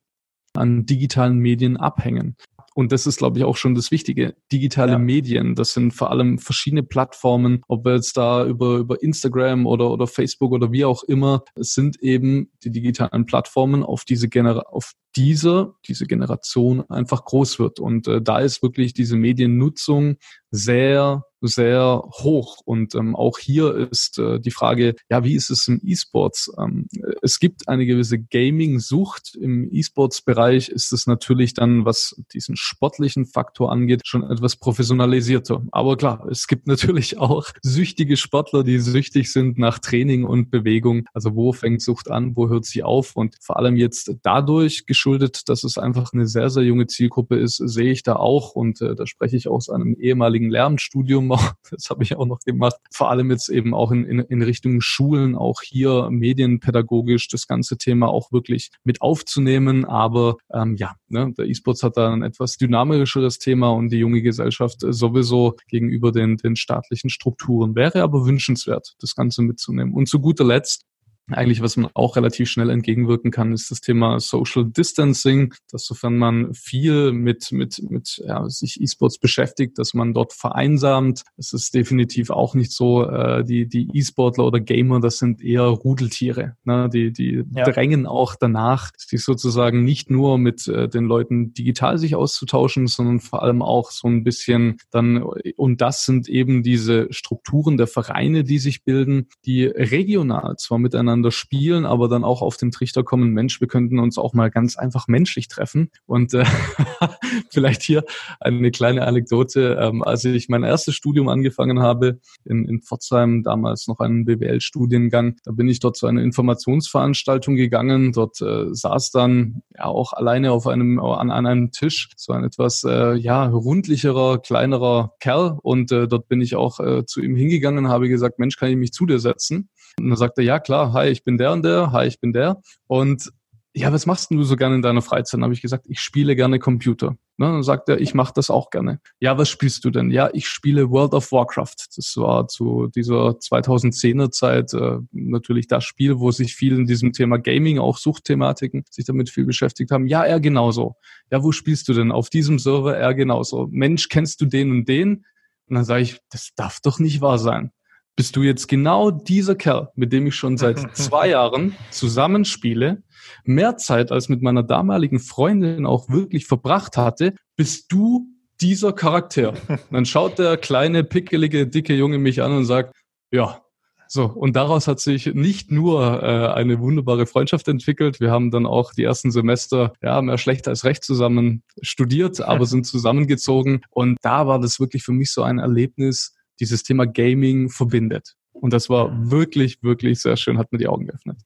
an digitalen Medien abhängen. Und das ist, glaube ich, auch schon das Wichtige. Digitale ja. Medien, das sind vor allem verschiedene Plattformen, ob wir jetzt da über, über Instagram oder, oder Facebook oder wie auch immer, es sind eben die digitalen Plattformen, auf diese Genera auf diese, diese Generation einfach groß wird. Und äh, da ist wirklich diese Mediennutzung sehr sehr hoch. Und ähm, auch hier ist äh, die Frage, ja, wie ist es im E-Sports? Ähm, es gibt eine gewisse Gaming-Sucht. Im E-Sports-Bereich ist es natürlich dann, was diesen sportlichen Faktor angeht, schon etwas professionalisierter. Aber klar, es gibt [LAUGHS] natürlich auch süchtige Sportler, die süchtig sind nach Training und Bewegung. Also wo fängt Sucht an, wo hört sie auf? Und vor allem jetzt dadurch geschuldet, dass es einfach eine sehr, sehr junge Zielgruppe ist, sehe ich da auch, und äh, da spreche ich aus einem ehemaligen Lernstudium auch, [LAUGHS] das habe ich auch noch gemacht, vor allem jetzt eben auch in, in, in Richtung Schulen, auch hier medienpädagogisch das ganze Thema auch wirklich mit aufzunehmen. Aber ähm, ja, ne, der E-Sports hat da ein etwas dynamischeres Thema und die junge Gesellschaft sowieso gegenüber den, den staatlichen Strukturen. Wäre aber wünschenswert, das Ganze mitzunehmen. Und zu guter Letzt eigentlich, was man auch relativ schnell entgegenwirken kann, ist das Thema Social Distancing, dass sofern man viel mit, mit, mit ja, sich E-Sports beschäftigt, dass man dort vereinsamt. Es ist definitiv auch nicht so, äh, die, die E-Sportler oder Gamer, das sind eher Rudeltiere. Ne? Die, die ja. drängen auch danach, sich sozusagen nicht nur mit äh, den Leuten digital sich auszutauschen, sondern vor allem auch so ein bisschen dann, und das sind eben diese Strukturen der Vereine, die sich bilden, die regional zwar miteinander miteinander spielen, aber dann auch auf den Trichter kommen, Mensch, wir könnten uns auch mal ganz einfach menschlich treffen. Und äh, [LAUGHS] vielleicht hier eine kleine Anekdote. Ähm, als ich mein erstes Studium angefangen habe in, in Pforzheim, damals noch einen BWL-Studiengang, da bin ich dort zu einer Informationsveranstaltung gegangen. Dort äh, saß dann ja auch alleine auf einem an, an einem Tisch so ein etwas äh, ja rundlicherer, kleinerer Kerl. Und äh, dort bin ich auch äh, zu ihm hingegangen, habe gesagt, Mensch, kann ich mich zu dir setzen? Und dann sagt er, ja klar, hi, ich bin der und der, hi, ich bin der. Und ja, was machst du so gerne in deiner Freizeit? Dann habe ich gesagt, ich spiele gerne Computer. Ne, dann sagt er, ich mache das auch gerne. Ja, was spielst du denn? Ja, ich spiele World of Warcraft. Das war zu dieser 2010er Zeit äh, natürlich das Spiel, wo sich viel in diesem Thema Gaming, auch Suchtthematiken, sich damit viel beschäftigt haben. Ja, er genauso. Ja, wo spielst du denn? Auf diesem Server er genauso. Mensch, kennst du den und den? Und dann sage ich, das darf doch nicht wahr sein bist du jetzt genau dieser Kerl, mit dem ich schon seit [LAUGHS] zwei Jahren zusammenspiele, mehr Zeit als mit meiner damaligen Freundin auch wirklich verbracht hatte, bist du dieser Charakter. Und dann schaut der kleine, pickelige, dicke Junge mich an und sagt, ja, so, und daraus hat sich nicht nur äh, eine wunderbare Freundschaft entwickelt. Wir haben dann auch die ersten Semester, ja, mehr schlecht als recht zusammen studiert, aber [LAUGHS] sind zusammengezogen. Und da war das wirklich für mich so ein Erlebnis, dieses Thema Gaming verbindet. Und das war wirklich, wirklich sehr schön, hat mir die Augen geöffnet.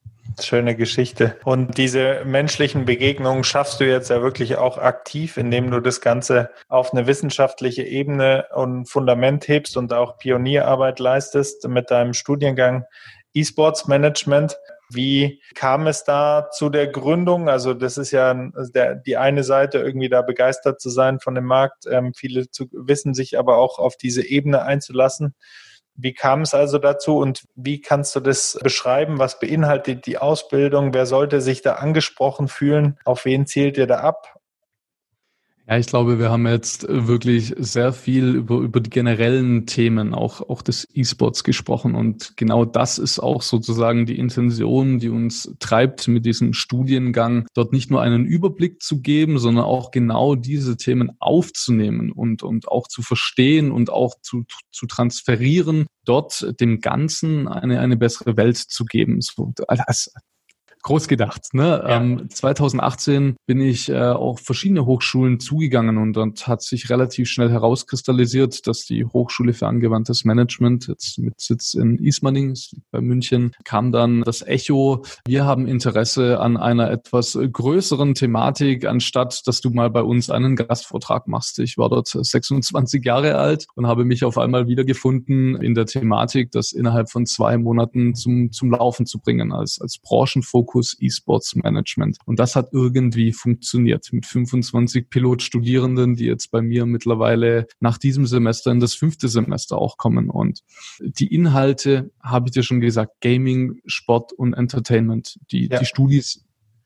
Schöne Geschichte. Und diese menschlichen Begegnungen schaffst du jetzt ja wirklich auch aktiv, indem du das Ganze auf eine wissenschaftliche Ebene und Fundament hebst und auch Pionierarbeit leistest mit deinem Studiengang E-Sports Management. Wie kam es da zu der Gründung? Also das ist ja der, die eine Seite, irgendwie da begeistert zu sein von dem Markt. Ähm, viele zu, wissen sich aber auch auf diese Ebene einzulassen. Wie kam es also dazu und wie kannst du das beschreiben? Was beinhaltet die Ausbildung? Wer sollte sich da angesprochen fühlen? Auf wen zielt ihr da ab? Ja, ich glaube, wir haben jetzt wirklich sehr viel über, über die generellen Themen auch, auch des E-Sports gesprochen. Und genau das ist auch sozusagen die Intention, die uns treibt mit diesem Studiengang, dort nicht nur einen Überblick zu geben, sondern auch genau diese Themen aufzunehmen und, und auch zu verstehen und auch zu, zu transferieren, dort dem Ganzen eine, eine bessere Welt zu geben. So, als, groß gedacht. Ne? Ja. Ähm, 2018 bin ich äh, auch verschiedene Hochschulen zugegangen und dort hat sich relativ schnell herauskristallisiert, dass die Hochschule für angewandtes Management, jetzt mit Sitz in Ismaning, bei München, kam dann das Echo, wir haben Interesse an einer etwas größeren Thematik, anstatt dass du mal bei uns einen Gastvortrag machst. Ich war dort 26 Jahre alt und habe mich auf einmal wiedergefunden in der Thematik, das innerhalb von zwei Monaten zum, zum Laufen zu bringen, als, als Branchenfokus Fokus E-Sports Management. Und das hat irgendwie funktioniert mit 25 Pilotstudierenden, die jetzt bei mir mittlerweile nach diesem Semester in das fünfte Semester auch kommen. Und die Inhalte, habe ich dir schon gesagt, Gaming, Sport und Entertainment. Die, ja. die Studis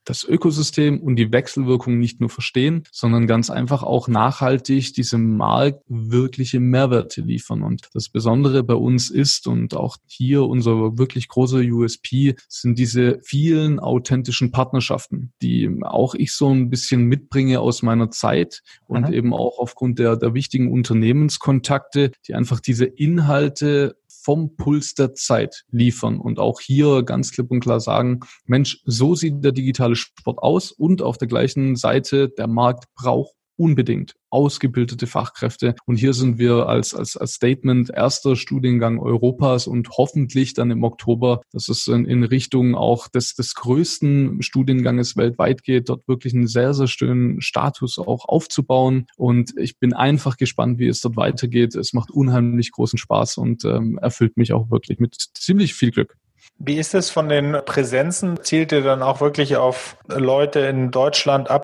das Ökosystem und die Wechselwirkung nicht nur verstehen, sondern ganz einfach auch nachhaltig diesem Markt wirkliche Mehrwerte liefern. Und das Besondere bei uns ist und auch hier unser wirklich großer USP sind diese vielen authentischen Partnerschaften, die auch ich so ein bisschen mitbringe aus meiner Zeit und mhm. eben auch aufgrund der, der wichtigen Unternehmenskontakte, die einfach diese Inhalte vom Puls der Zeit liefern und auch hier ganz klipp und klar sagen, Mensch, so sieht der digitale Sport aus und auf der gleichen Seite, der Markt braucht unbedingt ausgebildete Fachkräfte. Und hier sind wir als, als, als Statement erster Studiengang Europas und hoffentlich dann im Oktober, dass es in, in Richtung auch des, des größten Studienganges weltweit geht, dort wirklich einen sehr, sehr schönen Status auch aufzubauen. Und ich bin einfach gespannt, wie es dort weitergeht. Es macht unheimlich großen Spaß und ähm, erfüllt mich auch wirklich mit ziemlich viel Glück. Wie ist es von den Präsenzen? Zielt ihr dann auch wirklich auf Leute in Deutschland ab,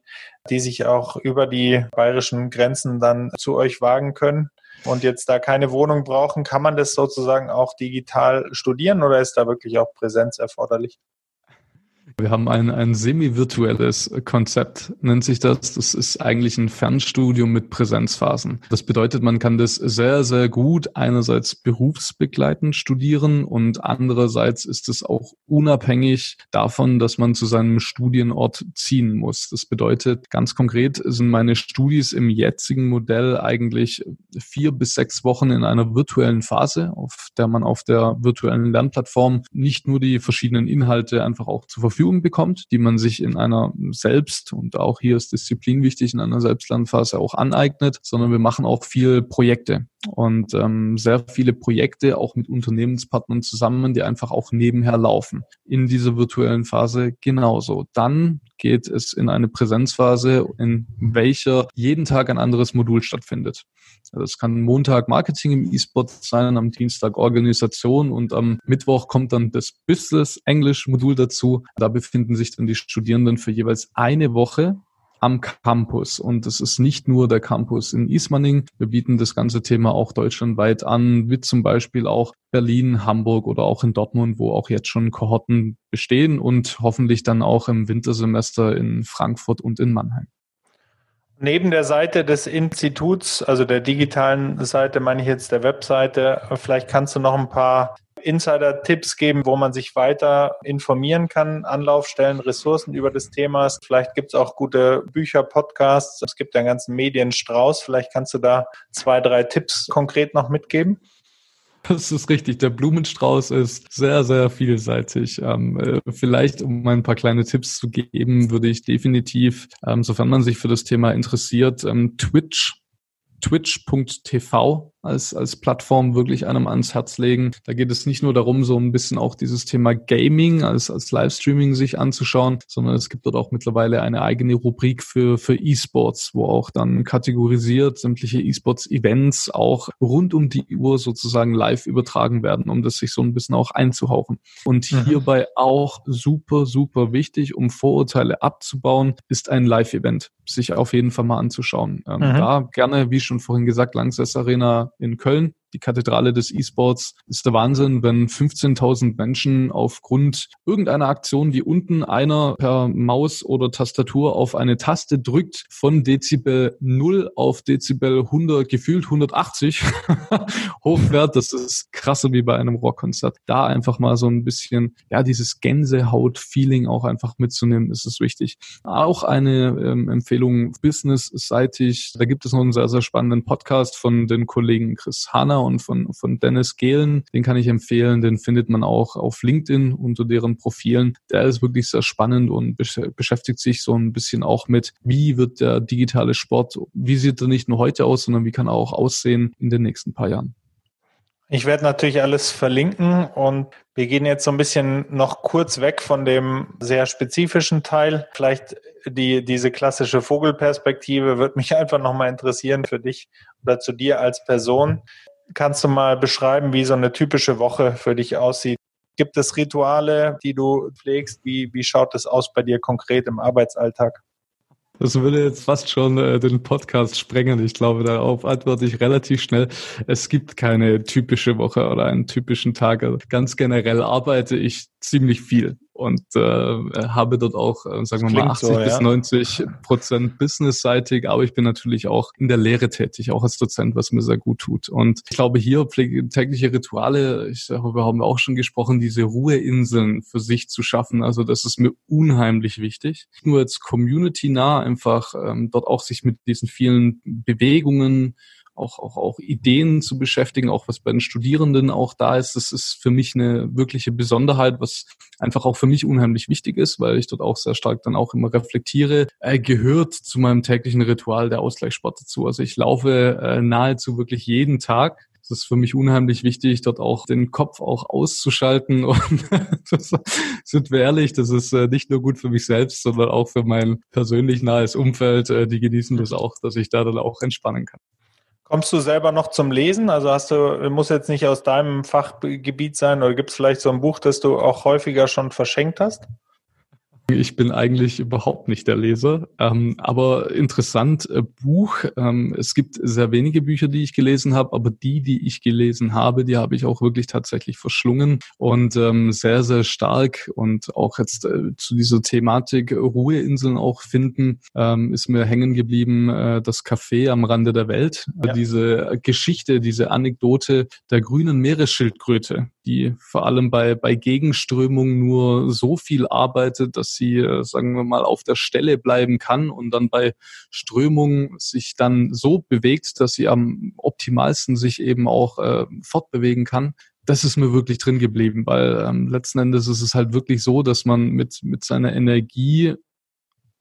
die sich auch über die bayerischen Grenzen dann zu euch wagen können? und jetzt da keine Wohnung brauchen, kann man das sozusagen auch digital studieren oder ist da wirklich auch Präsenz erforderlich? Wir haben ein, ein semi-virtuelles Konzept, nennt sich das. Das ist eigentlich ein Fernstudium mit Präsenzphasen. Das bedeutet, man kann das sehr, sehr gut einerseits berufsbegleitend studieren und andererseits ist es auch unabhängig davon, dass man zu seinem Studienort ziehen muss. Das bedeutet, ganz konkret sind meine Studis im jetzigen Modell eigentlich vier bis sechs Wochen in einer virtuellen Phase, auf der man auf der virtuellen Lernplattform nicht nur die verschiedenen Inhalte einfach auch zur Verfügung Verfügung bekommt, die man sich in einer Selbst, und auch hier ist Disziplin wichtig, in einer Selbstlernphase auch aneignet, sondern wir machen auch viel Projekte und ähm, sehr viele Projekte auch mit Unternehmenspartnern zusammen, die einfach auch nebenher laufen. In dieser virtuellen Phase genauso. Dann geht es in eine Präsenzphase, in welcher jeden Tag ein anderes Modul stattfindet. Es kann Montag Marketing im E-Sport sein, am Dienstag Organisation und am Mittwoch kommt dann das Business Englisch Modul dazu. Da befinden sich dann die Studierenden für jeweils eine Woche am Campus. Und es ist nicht nur der Campus in Ismaning. Wir bieten das ganze Thema auch deutschlandweit an, wie zum Beispiel auch Berlin, Hamburg oder auch in Dortmund, wo auch jetzt schon Kohorten bestehen und hoffentlich dann auch im Wintersemester in Frankfurt und in Mannheim. Neben der Seite des Instituts, also der digitalen Seite, meine ich jetzt der Webseite, vielleicht kannst du noch ein paar Insider-Tipps geben, wo man sich weiter informieren kann, Anlaufstellen, Ressourcen über das Thema. Vielleicht gibt es auch gute Bücher, Podcasts. Es gibt einen ganzen Medienstrauß. Vielleicht kannst du da zwei, drei Tipps konkret noch mitgeben. [LAUGHS] Das ist richtig. Der Blumenstrauß ist sehr, sehr vielseitig. Ähm, äh, vielleicht, um ein paar kleine Tipps zu geben, würde ich definitiv, ähm, sofern man sich für das Thema interessiert, ähm, Twitch, twitch.tv als, als Plattform wirklich einem ans Herz legen. Da geht es nicht nur darum, so ein bisschen auch dieses Thema Gaming als, als Livestreaming sich anzuschauen, sondern es gibt dort auch mittlerweile eine eigene Rubrik für, für E-Sports, wo auch dann kategorisiert sämtliche E-Sports-Events auch rund um die Uhr sozusagen live übertragen werden, um das sich so ein bisschen auch einzuhauchen. Und mhm. hierbei auch super, super wichtig, um Vorurteile abzubauen, ist ein Live-Event sich auf jeden Fall mal anzuschauen. Ähm, mhm. Da gerne, wie schon vorhin gesagt, Langsess Arena in Köln die Kathedrale des E-Sports ist der Wahnsinn, wenn 15.000 Menschen aufgrund irgendeiner Aktion, die unten einer per Maus oder Tastatur auf eine Taste drückt, von Dezibel 0 auf Dezibel 100, gefühlt 180 [LAUGHS] hochwert. Das ist krasser wie bei einem Rockkonzert. Da einfach mal so ein bisschen, ja, dieses Gänsehaut-Feeling auch einfach mitzunehmen, ist es wichtig. Auch eine ähm, Empfehlung business-seitig. Da gibt es noch einen sehr, sehr spannenden Podcast von den Kollegen Chris Hanna und von, von Dennis Gehlen. Den kann ich empfehlen. Den findet man auch auf LinkedIn unter deren Profilen. Der ist wirklich sehr spannend und beschäftigt sich so ein bisschen auch mit, wie wird der digitale Sport, wie sieht er nicht nur heute aus, sondern wie kann er auch aussehen in den nächsten paar Jahren. Ich werde natürlich alles verlinken und wir gehen jetzt so ein bisschen noch kurz weg von dem sehr spezifischen Teil. Vielleicht die, diese klassische Vogelperspektive wird mich [LAUGHS] einfach nochmal interessieren für dich oder zu dir als Person. Kannst du mal beschreiben, wie so eine typische Woche für dich aussieht? Gibt es Rituale, die du pflegst? Wie, wie schaut es aus bei dir konkret im Arbeitsalltag? Das würde jetzt fast schon äh, den Podcast sprengen. Ich glaube, darauf antworte ich relativ schnell. Es gibt keine typische Woche oder einen typischen Tag. Also ganz generell arbeite ich ziemlich viel und äh, habe dort auch, äh, sagen wir mal, 80 so, bis ja. 90 Prozent businessseitig, aber ich bin natürlich auch in der Lehre tätig, auch als Dozent, was mir sehr gut tut. Und ich glaube, hier tägliche Rituale, ich, darüber haben wir auch schon gesprochen, diese Ruheinseln für sich zu schaffen. Also das ist mir unheimlich wichtig. Nur jetzt community-nah einfach ähm, dort auch sich mit diesen vielen Bewegungen auch, auch, auch Ideen zu beschäftigen, auch was bei den Studierenden auch da ist. Das ist für mich eine wirkliche Besonderheit, was einfach auch für mich unheimlich wichtig ist, weil ich dort auch sehr stark dann auch immer reflektiere, äh, gehört zu meinem täglichen Ritual der Ausgleichssport dazu. Also ich laufe äh, nahezu wirklich jeden Tag es ist für mich unheimlich wichtig, dort auch den Kopf auch auszuschalten. [LAUGHS] Und das, sind wir ehrlich, das ist äh, nicht nur gut für mich selbst, sondern auch für mein persönlich nahes Umfeld. Äh, die genießen das auch, dass ich da dann auch entspannen kann. Kommst du selber noch zum Lesen? Also hast du, muss jetzt nicht aus deinem Fachgebiet sein oder gibt es vielleicht so ein Buch, das du auch häufiger schon verschenkt hast? Ich bin eigentlich überhaupt nicht der Leser, ähm, aber interessant äh, Buch. Ähm, es gibt sehr wenige Bücher, die ich gelesen habe, aber die, die ich gelesen habe, die habe ich auch wirklich tatsächlich verschlungen und ähm, sehr, sehr stark und auch jetzt äh, zu dieser Thematik Ruheinseln auch finden, ähm, ist mir hängen geblieben äh, das Café am Rande der Welt. Ja. Diese Geschichte, diese Anekdote der grünen Meeresschildkröte, die vor allem bei, bei Gegenströmung nur so viel arbeitet, dass sie, äh, sagen wir mal, auf der Stelle bleiben kann und dann bei Strömung sich dann so bewegt, dass sie am optimalsten sich eben auch äh, fortbewegen kann. Das ist mir wirklich drin geblieben, weil ähm, letzten Endes ist es halt wirklich so, dass man mit, mit seiner Energie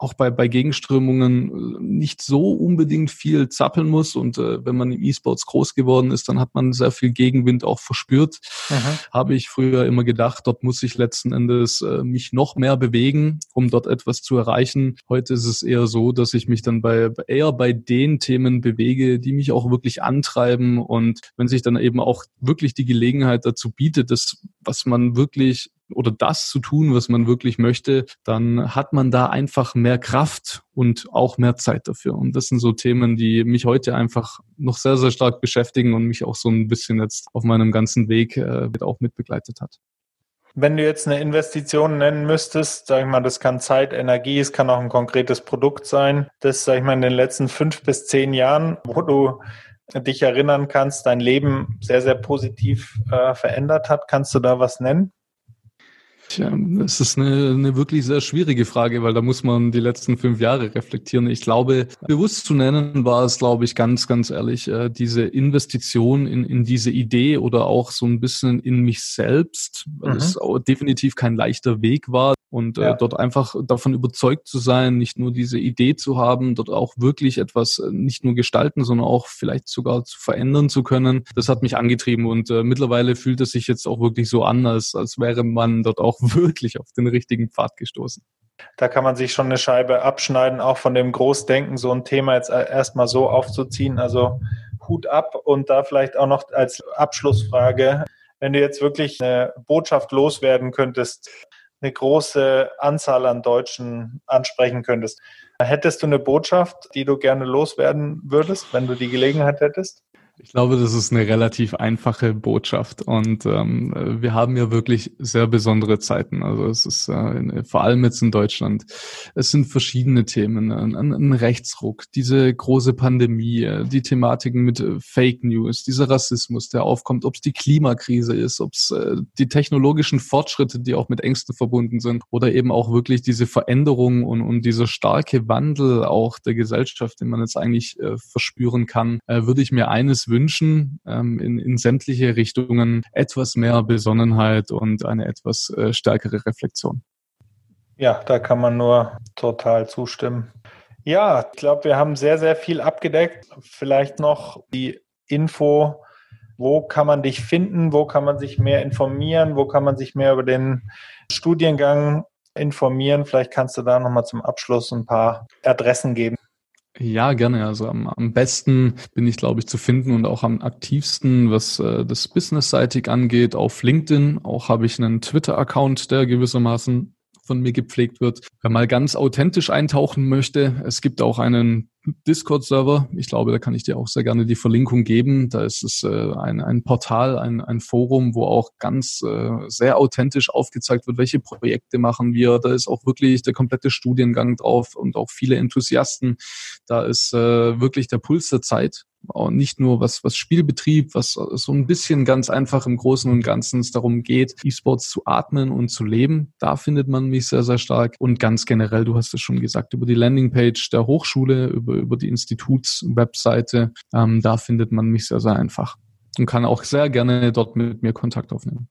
auch bei, bei Gegenströmungen äh, nicht so unbedingt viel zappeln muss. Und äh, wenn man im E-Sports groß geworden ist, dann hat man sehr viel Gegenwind auch verspürt. Mhm. Habe ich früher immer gedacht, dort muss ich letzten Endes äh, mich noch mehr bewegen, um dort etwas zu erreichen. Heute ist es eher so, dass ich mich dann bei eher bei den Themen bewege, die mich auch wirklich antreiben. Und wenn sich dann eben auch wirklich die Gelegenheit dazu bietet, das, was man wirklich oder das zu tun, was man wirklich möchte, dann hat man da einfach mehr Kraft und auch mehr Zeit dafür. Und das sind so Themen, die mich heute einfach noch sehr, sehr stark beschäftigen und mich auch so ein bisschen jetzt auf meinem ganzen Weg äh, auch mitbegleitet hat. Wenn du jetzt eine Investition nennen müsstest, sag ich mal, das kann Zeit, Energie, es kann auch ein konkretes Produkt sein, das, sag ich mal, in den letzten fünf bis zehn Jahren, wo du dich erinnern kannst, dein Leben sehr, sehr positiv äh, verändert hat. Kannst du da was nennen? Tja, das ist eine, eine wirklich sehr schwierige Frage, weil da muss man die letzten fünf Jahre reflektieren. Ich glaube, bewusst zu nennen war es, glaube ich, ganz, ganz ehrlich, äh, diese Investition in, in diese Idee oder auch so ein bisschen in mich selbst, weil mhm. es definitiv kein leichter Weg war und äh, ja. äh, dort einfach davon überzeugt zu sein, nicht nur diese Idee zu haben, dort auch wirklich etwas äh, nicht nur gestalten, sondern auch vielleicht sogar zu verändern zu können. Das hat mich angetrieben und äh, mittlerweile fühlt es sich jetzt auch wirklich so an, als, als wäre man dort auch wirklich auf den richtigen Pfad gestoßen. Da kann man sich schon eine Scheibe abschneiden, auch von dem Großdenken, so ein Thema jetzt erstmal so aufzuziehen. Also Hut ab und da vielleicht auch noch als Abschlussfrage, wenn du jetzt wirklich eine Botschaft loswerden könntest, eine große Anzahl an Deutschen ansprechen könntest. Hättest du eine Botschaft, die du gerne loswerden würdest, wenn du die Gelegenheit hättest? Ich glaube, das ist eine relativ einfache Botschaft und ähm, wir haben ja wirklich sehr besondere Zeiten. Also es ist äh, vor allem jetzt in Deutschland. Es sind verschiedene Themen, ein, ein Rechtsruck, diese große Pandemie, äh, die Thematiken mit äh, Fake News, dieser Rassismus, der aufkommt, ob es die Klimakrise ist, ob es äh, die technologischen Fortschritte, die auch mit Ängsten verbunden sind, oder eben auch wirklich diese Veränderung und, und dieser starke Wandel auch der Gesellschaft, den man jetzt eigentlich äh, verspüren kann, äh, würde ich mir eines wünschen, ähm, in, in sämtliche Richtungen etwas mehr Besonnenheit und eine etwas äh, stärkere Reflexion. Ja, da kann man nur total zustimmen. Ja, ich glaube, wir haben sehr, sehr viel abgedeckt. Vielleicht noch die Info, wo kann man dich finden, wo kann man sich mehr informieren, wo kann man sich mehr über den Studiengang informieren. Vielleicht kannst du da nochmal zum Abschluss ein paar Adressen geben. Ja, gerne. Also am, am besten bin ich, glaube ich, zu finden und auch am aktivsten, was äh, das Business-seitig angeht, auf LinkedIn. Auch habe ich einen Twitter-Account, der gewissermaßen von mir gepflegt wird. Wer mal ganz authentisch eintauchen möchte, es gibt auch einen Discord-Server. Ich glaube, da kann ich dir auch sehr gerne die Verlinkung geben. Da ist es äh, ein, ein Portal, ein, ein Forum, wo auch ganz äh, sehr authentisch aufgezeigt wird, welche Projekte machen wir. Da ist auch wirklich der komplette Studiengang drauf und auch viele Enthusiasten. Da ist äh, wirklich der Puls der Zeit nicht nur was, was Spielbetrieb, was so ein bisschen ganz einfach im Großen und Ganzen es darum geht, E-Sports zu atmen und zu leben. Da findet man mich sehr, sehr stark. Und ganz generell, du hast es schon gesagt, über die Landingpage der Hochschule, über, über die Institutswebseite, ähm, da findet man mich sehr, sehr einfach und kann auch sehr gerne dort mit mir Kontakt aufnehmen.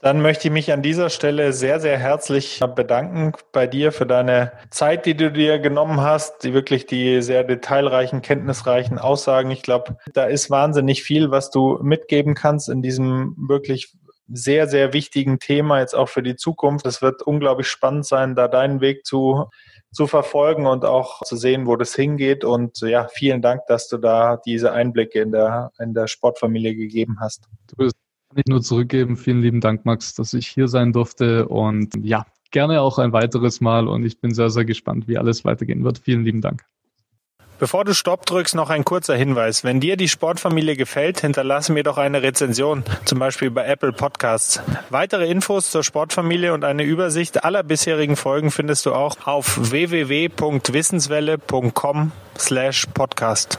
Dann möchte ich mich an dieser Stelle sehr, sehr herzlich bedanken bei dir für deine Zeit, die du dir genommen hast, die wirklich die sehr detailreichen, kenntnisreichen Aussagen. Ich glaube, da ist wahnsinnig viel, was du mitgeben kannst in diesem wirklich sehr, sehr wichtigen Thema jetzt auch für die Zukunft. Es wird unglaublich spannend sein, da deinen Weg zu, zu verfolgen und auch zu sehen, wo das hingeht. Und ja, vielen Dank, dass du da diese Einblicke in der, in der Sportfamilie gegeben hast. Du bist kann ich nur zurückgeben. Vielen lieben Dank, Max, dass ich hier sein durfte und ja, gerne auch ein weiteres Mal und ich bin sehr, sehr gespannt, wie alles weitergehen wird. Vielen lieben Dank. Bevor du Stopp drückst, noch ein kurzer Hinweis. Wenn dir die Sportfamilie gefällt, hinterlasse mir doch eine Rezension, zum Beispiel bei Apple Podcasts. Weitere Infos zur Sportfamilie und eine Übersicht aller bisherigen Folgen findest du auch auf www.wissenswelle.com slash podcast.